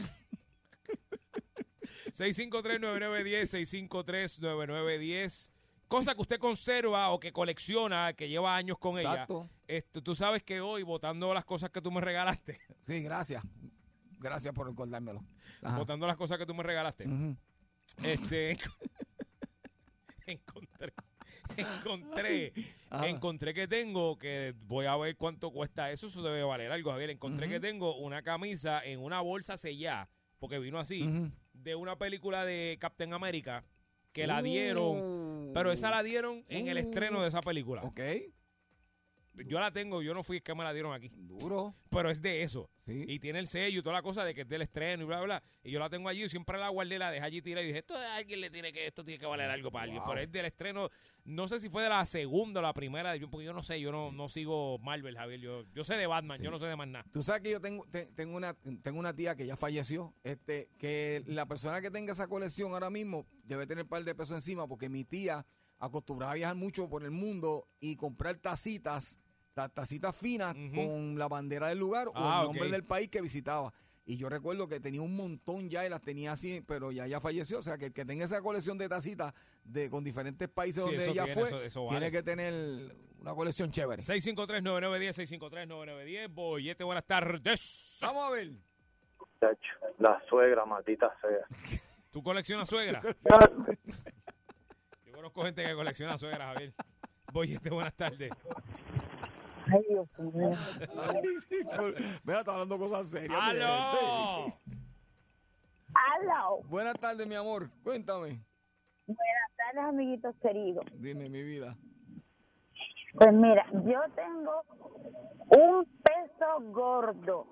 653-9910, 653-9910. Cosa que usted conserva o que colecciona, que lleva años con ella. Exacto. Esto, tú sabes que hoy, votando las cosas que tú me regalaste, Sí, gracias. Gracias por recordármelo. Ajá. votando las cosas que tú me regalaste, este (laughs) encontré encontré encontré que tengo que voy a ver cuánto cuesta eso eso debe valer algo Javier. Encontré que tengo una camisa en una bolsa sellada porque vino así de una película de Captain America que la dieron pero esa la dieron en el estreno de esa película. Ok, yo la tengo yo no fui que me la dieron aquí duro. pero es de eso Sí. y tiene el sello y toda la cosa de que es del estreno y bla, bla, bla. Y yo la tengo allí y siempre la guardé, la dejé allí tirada y dije, esto a alguien le tiene que, esto tiene que valer algo para alguien. Pero es del estreno, no sé si fue de la segunda o la primera, porque yo no sé, yo no, no sigo Marvel, Javier. Yo, yo sé de Batman, yo no sé de más nada. Tú sabes que yo tengo, te- tengo, una, tengo una tía que ya falleció, este, que la persona que tenga esa colección ahora mismo debe tener un par de pesos encima, porque mi tía acostumbraba a viajar mucho por el mundo y comprar tacitas, las tacitas finas con la bandera del lugar o Ah, el nombre ok. del país que visitaba. Y yo recuerdo que tenía un montón ya y las tenía así, pero ya ya falleció. O sea, que el que tenga esa colección de tacitas de, con diferentes países Sí, donde eso ella tiene, fue, eso- eso tiene que tener una colección chévere. 653-9910, 653-9910, Boyete, buenas tardes. Vamos a ver. La suegra, maldita sea. (laughs) ¿Tú coleccionas suegra? (laughs) Yo conozco gente que colecciona suegra, Javier. Boyete, buenas tardes. Ay, Dios mío. (laughs) Mira, está hablando cosas serias. ¡Aló! ¡Aló! Buenas tardes, mi amor. Cuéntame. Buenas tardes, amiguitos queridos. Dime, mi vida. Pues mira, yo tengo un peso gordo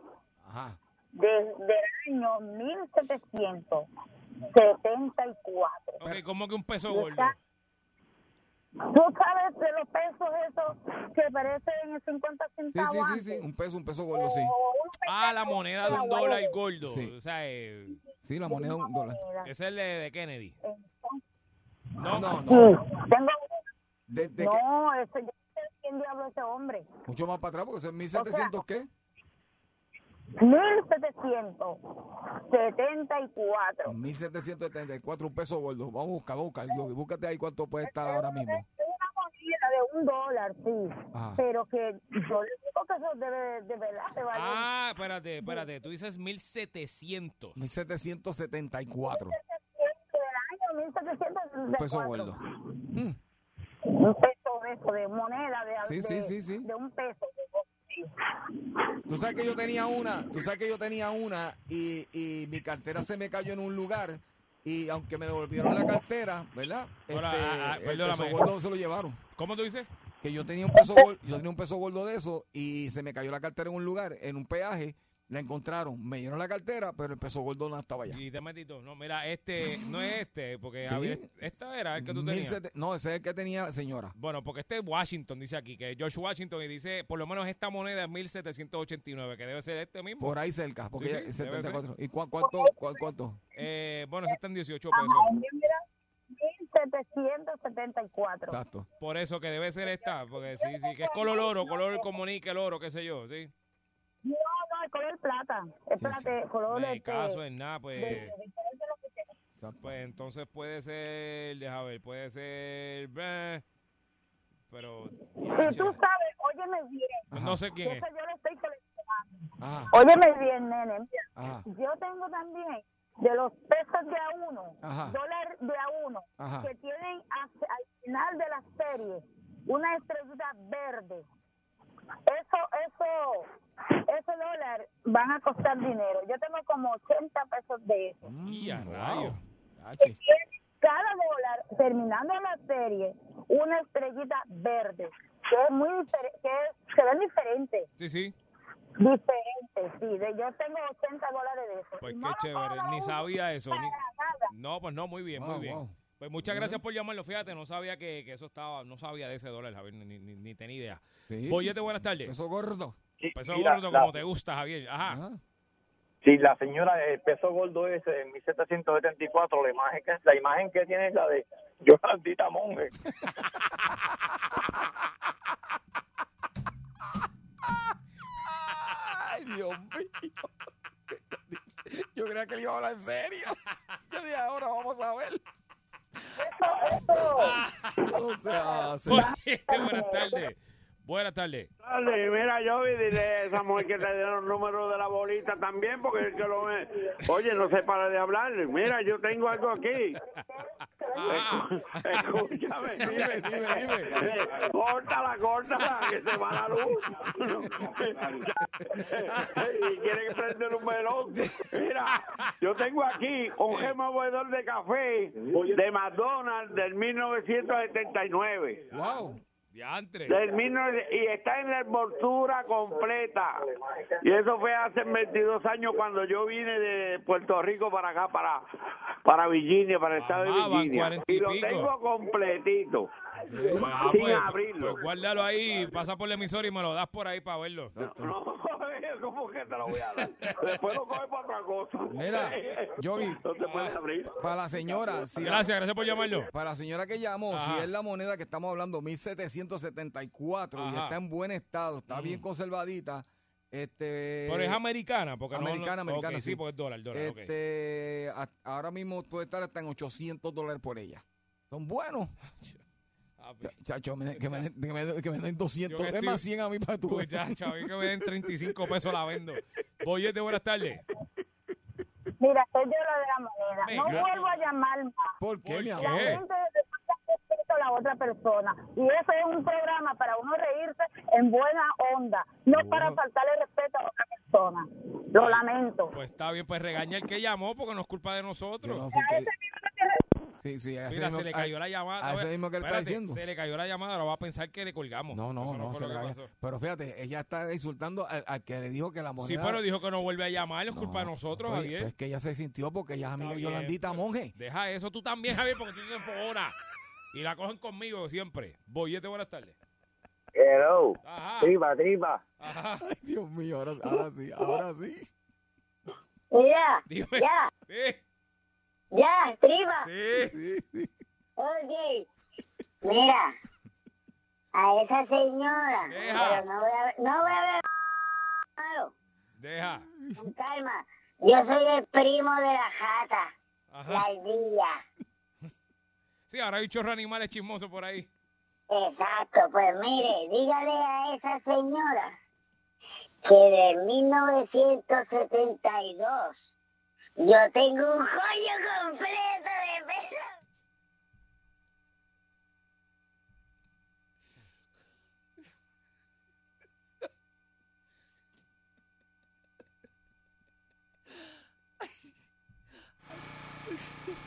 Ajá. desde el año 1774. Ok, ¿cómo que un peso Y gordo? está- Tú sabes de los pesos esos que parecen 50 Sí, centavos. sí, sí, antes? sí. Un peso, un peso gordo, sí. Ah, la moneda de un dólar gordo. Sí. O sea, eh, Sí, la moneda de un dólar. ese es el de, de Kennedy. No, no, Sí, no. tengo ¿De, de qué? No, ese, yo no sé quién diablo es ese hombre. Mucho más para atrás, porque son 1700 qué? 1774. 1774, un peso gordo. Vamos a buscar, vamos a buscar. Yogi, búscate ahí cuánto puede estar ahora mismo. Es una moneda de un dólar, sí. Ajá. Pero que yo le digo que eso debe de verdad te vale. Ah, espérate, espérate. Tú dices 1700. 1774. del año 1774. Un peso gordo. Un peso de eso, de moneda, de, Sí, de, sí, sí, sí. de un peso. Tú sabes que yo tenía una, tú sabes que yo tenía una y, y mi cartera se me cayó en un lugar y aunque me devolvieron la cartera, ¿verdad? Hola, Este, ah, ah, el perdóname. peso gordo se lo llevaron. ¿Cómo tú dices? Que yo tenía un peso gordo, yo tenía un peso gordo de eso y se me cayó la cartera en un lugar, en un peaje, la encontraron, me dieron la cartera, pero el peso gordo no estaba allá. Y te metí todo. No, mira, este no es este, porque Sí. había- esta era el que tú tenías. 1700 no, ese es el que tenía la señora. Bueno, porque este es Washington, dice aquí, que es George Washington, y dice, por lo menos esta moneda es 1789, que debe ser este mismo. Por ahí cerca, porque Sí, ya- sí, debe 74. ¿Y cu- cuánto? cu- cuánto? Eh, bueno, ese está en 18 Ajá, pesos. el mío era 1774. Exacto. Por eso que debe ser esta, porque sí, sí, que es color oro, color como níquel oro, qué sé yo, sí. No, no, el color plata. Es plata, color No hay este, caso en nada, de- pues. de que sea. Pues entonces puede ser, deja ver, puede ser, eh, pero Si tú sabes, óyeme bien. no sé quién es. eso yo lo estoy coleccionando. Ajá. Óyeme bien, nene. Mira, Ajá. yo tengo también de los pesos de a uno, Ajá. dólar de a uno, Ajá. que tienen hacia- al final de la serie una estrellita verde. Eso, eso, ese dólar van a costar dinero. Yo tengo como 80 pesos de eso. Y a tiene cada dólar, terminando la serie, una estrellita verde, que es muy diferente, que es- se ven diferentes. Sí, sí. Diferente, sí. De, yo tengo 80 dólares de eso. Pues Y qué no chévere, ni sabía eso. ni-. No, pues no, muy bien, muy Wow, bien. wow. Pues muchas gracias por llamarlo, fíjate, no sabía que, que eso estaba, no sabía de ese dólar, Javier, ni, ni, ni tenía idea. Sí. Boyete, buenas tardes. Peso gordo. Peso mira, gordo, la- como te gusta, Javier. Ajá. Ajá. Sí, la señora, el peso gordo ese en 1774, la imagen que, la imagen que tiene es la de Yolandita Monge. (laughs) Ay, Dios mío. (laughs) Yo creía que le iba a hablar en serio. Yo dije, ahora vamos a ver. (laughs) Buenas tardes. Buenas tardes. Dale, mira, yo vi dile a esa mujer que te dieron el número de la bolita también, porque el que lo ve. Oye, no se para de hablar. Mira, yo tengo algo aquí. Escu- Escúchame. (laughs) Dime, dime, dime. Córtala, córtala, que se va la luz. (laughs) y quiere que prender un melón. Mira, yo tengo aquí un gemovedor de café de McDonald's del 1979. Wow. Diantre. 19 y está en la envoltura completa. Y eso fue hace 22 años cuando yo vine de Puerto Rico para acá, para, para Virginia, para el estado de Virginia. 40 y Y lo tengo completito. Ah, sin pues, abrirlo. pues guárdalo ahí, pasa por la emisora y me lo das por ahí para verlo. No, ¿cómo que te lo voy a dar? Después lo coges para otra cosa. Mira, Yogi, No te puedes abrir. para la señora. si- Gracias, gracias por llamarlo. Para la señora que llamó, Ajá. si es la moneda que estamos hablando, 1774, y Ajá. está en buen estado, está bien conservadita. Este, Pero es americana, porque no- americana, no, americana, ok, sí, porque es dólar, dólar, ok. Este, a- ahora mismo puede estar hasta en 800 dólares por ella. Son buenos. Cha- Chacho, me- que, me, que, me, que me den 200. Yo que Es estoy- más 100 a mí para tu. Pues ya, chaval, que me den 35 pesos la vendo. Boyete, buenas tardes. Mira, soy yo lo de la moneda. No vuelvo a llamar más. ¿Por qué, mi La amor? gente le falta respeto a la otra persona. Y eso es un programa para uno reírse en buena onda, no para faltarle respeto a otra persona. Lo lamento. Pues está bien, pues regaña el que llamó porque no es culpa de nosotros. Yo no fui que- Sí, sí, Mira, mismo- se le a- cayó la llamada. a ese mismo que él está diciendo. Se le cayó la llamada, ahora va a pensar que le colgamos. No, no, Eso no, se le pasó. Pero fíjate, ella está insultando al, al que le dijo que la moneda. Sí, pero dijo que no vuelve a llamar, es culpa de nosotros, Oye, Javier. pues que ella se sintió porque ella es amiga de Yolandita Monge. Deja eso tú también, Javier, porque tú tienes hora. Y la cogen conmigo siempre. Boyete, buenas tardes. Hello. Ajá. Tripa, tripa. Ajá. (laughs) Ay, Dios mío, ahora, ahora sí, ahora sí. Mira, Dime. ya, Sí. Ya, tripa. Sí. Oye, mira, a esa señora, Deja. pero no voy a ver, no voy a ver malo, Deja. con calma. Yo soy el primo de la jata, Ajá. la. Sí, ahora hay chorro animales chismosos por ahí. Exacto, pues mire, dígale a esa señora que de 1972 yo tengo un joyo completo de pelo.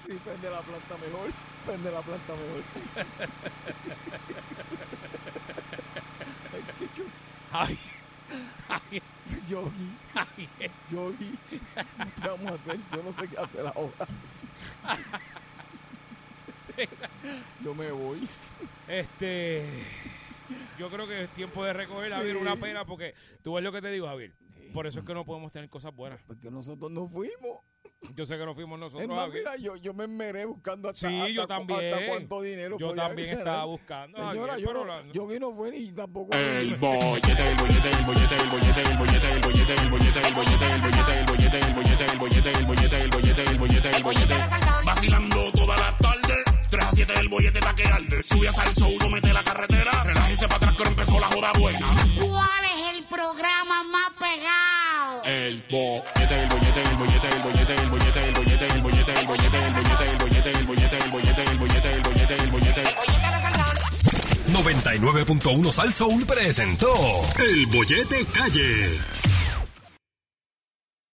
Sí, prende la planta mejor. Prende la planta mejor. Ay, qué chu- Ay. (laughs) Yogi. (laughs) Yogi. ¿Qué vamos a hacer? Yo no sé qué hacer ahora. Yo me voy. Este. Yo creo que es tiempo de recoger, Javier, una pena porque tú ves lo que te digo, Javier. Por eso es que no podemos tener cosas buenas. Porque nosotros no fuimos. Yo sé que no fuimos nosotros, Es más, mira, yo, yo me esmeré buscando hasta, Sí, hasta yo también. hasta cuánto dinero Yo también ser. estaba buscando, Señora, yo, no, la- yo que no fue ni tampoco. El bollete, el bollete, el bollete, el bollete, el bollete, el bollete, el bollete, el bollete, el bollete, el bollete, el bollete, el bollete, el bollete, el bollete, el bollete, el bollete. Vacilando toda la tarde. 3 a 7 el bollete está que arde. Sube a salso, uno mete la carretera. Relájese para atrás que empezó la joda buena. ¿Cuál es el programa más pegado? El bollete, el bollete, el bollete, el bollete, el bollete, el bollete, el bollete, el bollete, el bollete, el bollete, el bollete, el bollete, el bollete, el bollete, el bollete. 99.1 Sal Soul presentó El Bollete Calle.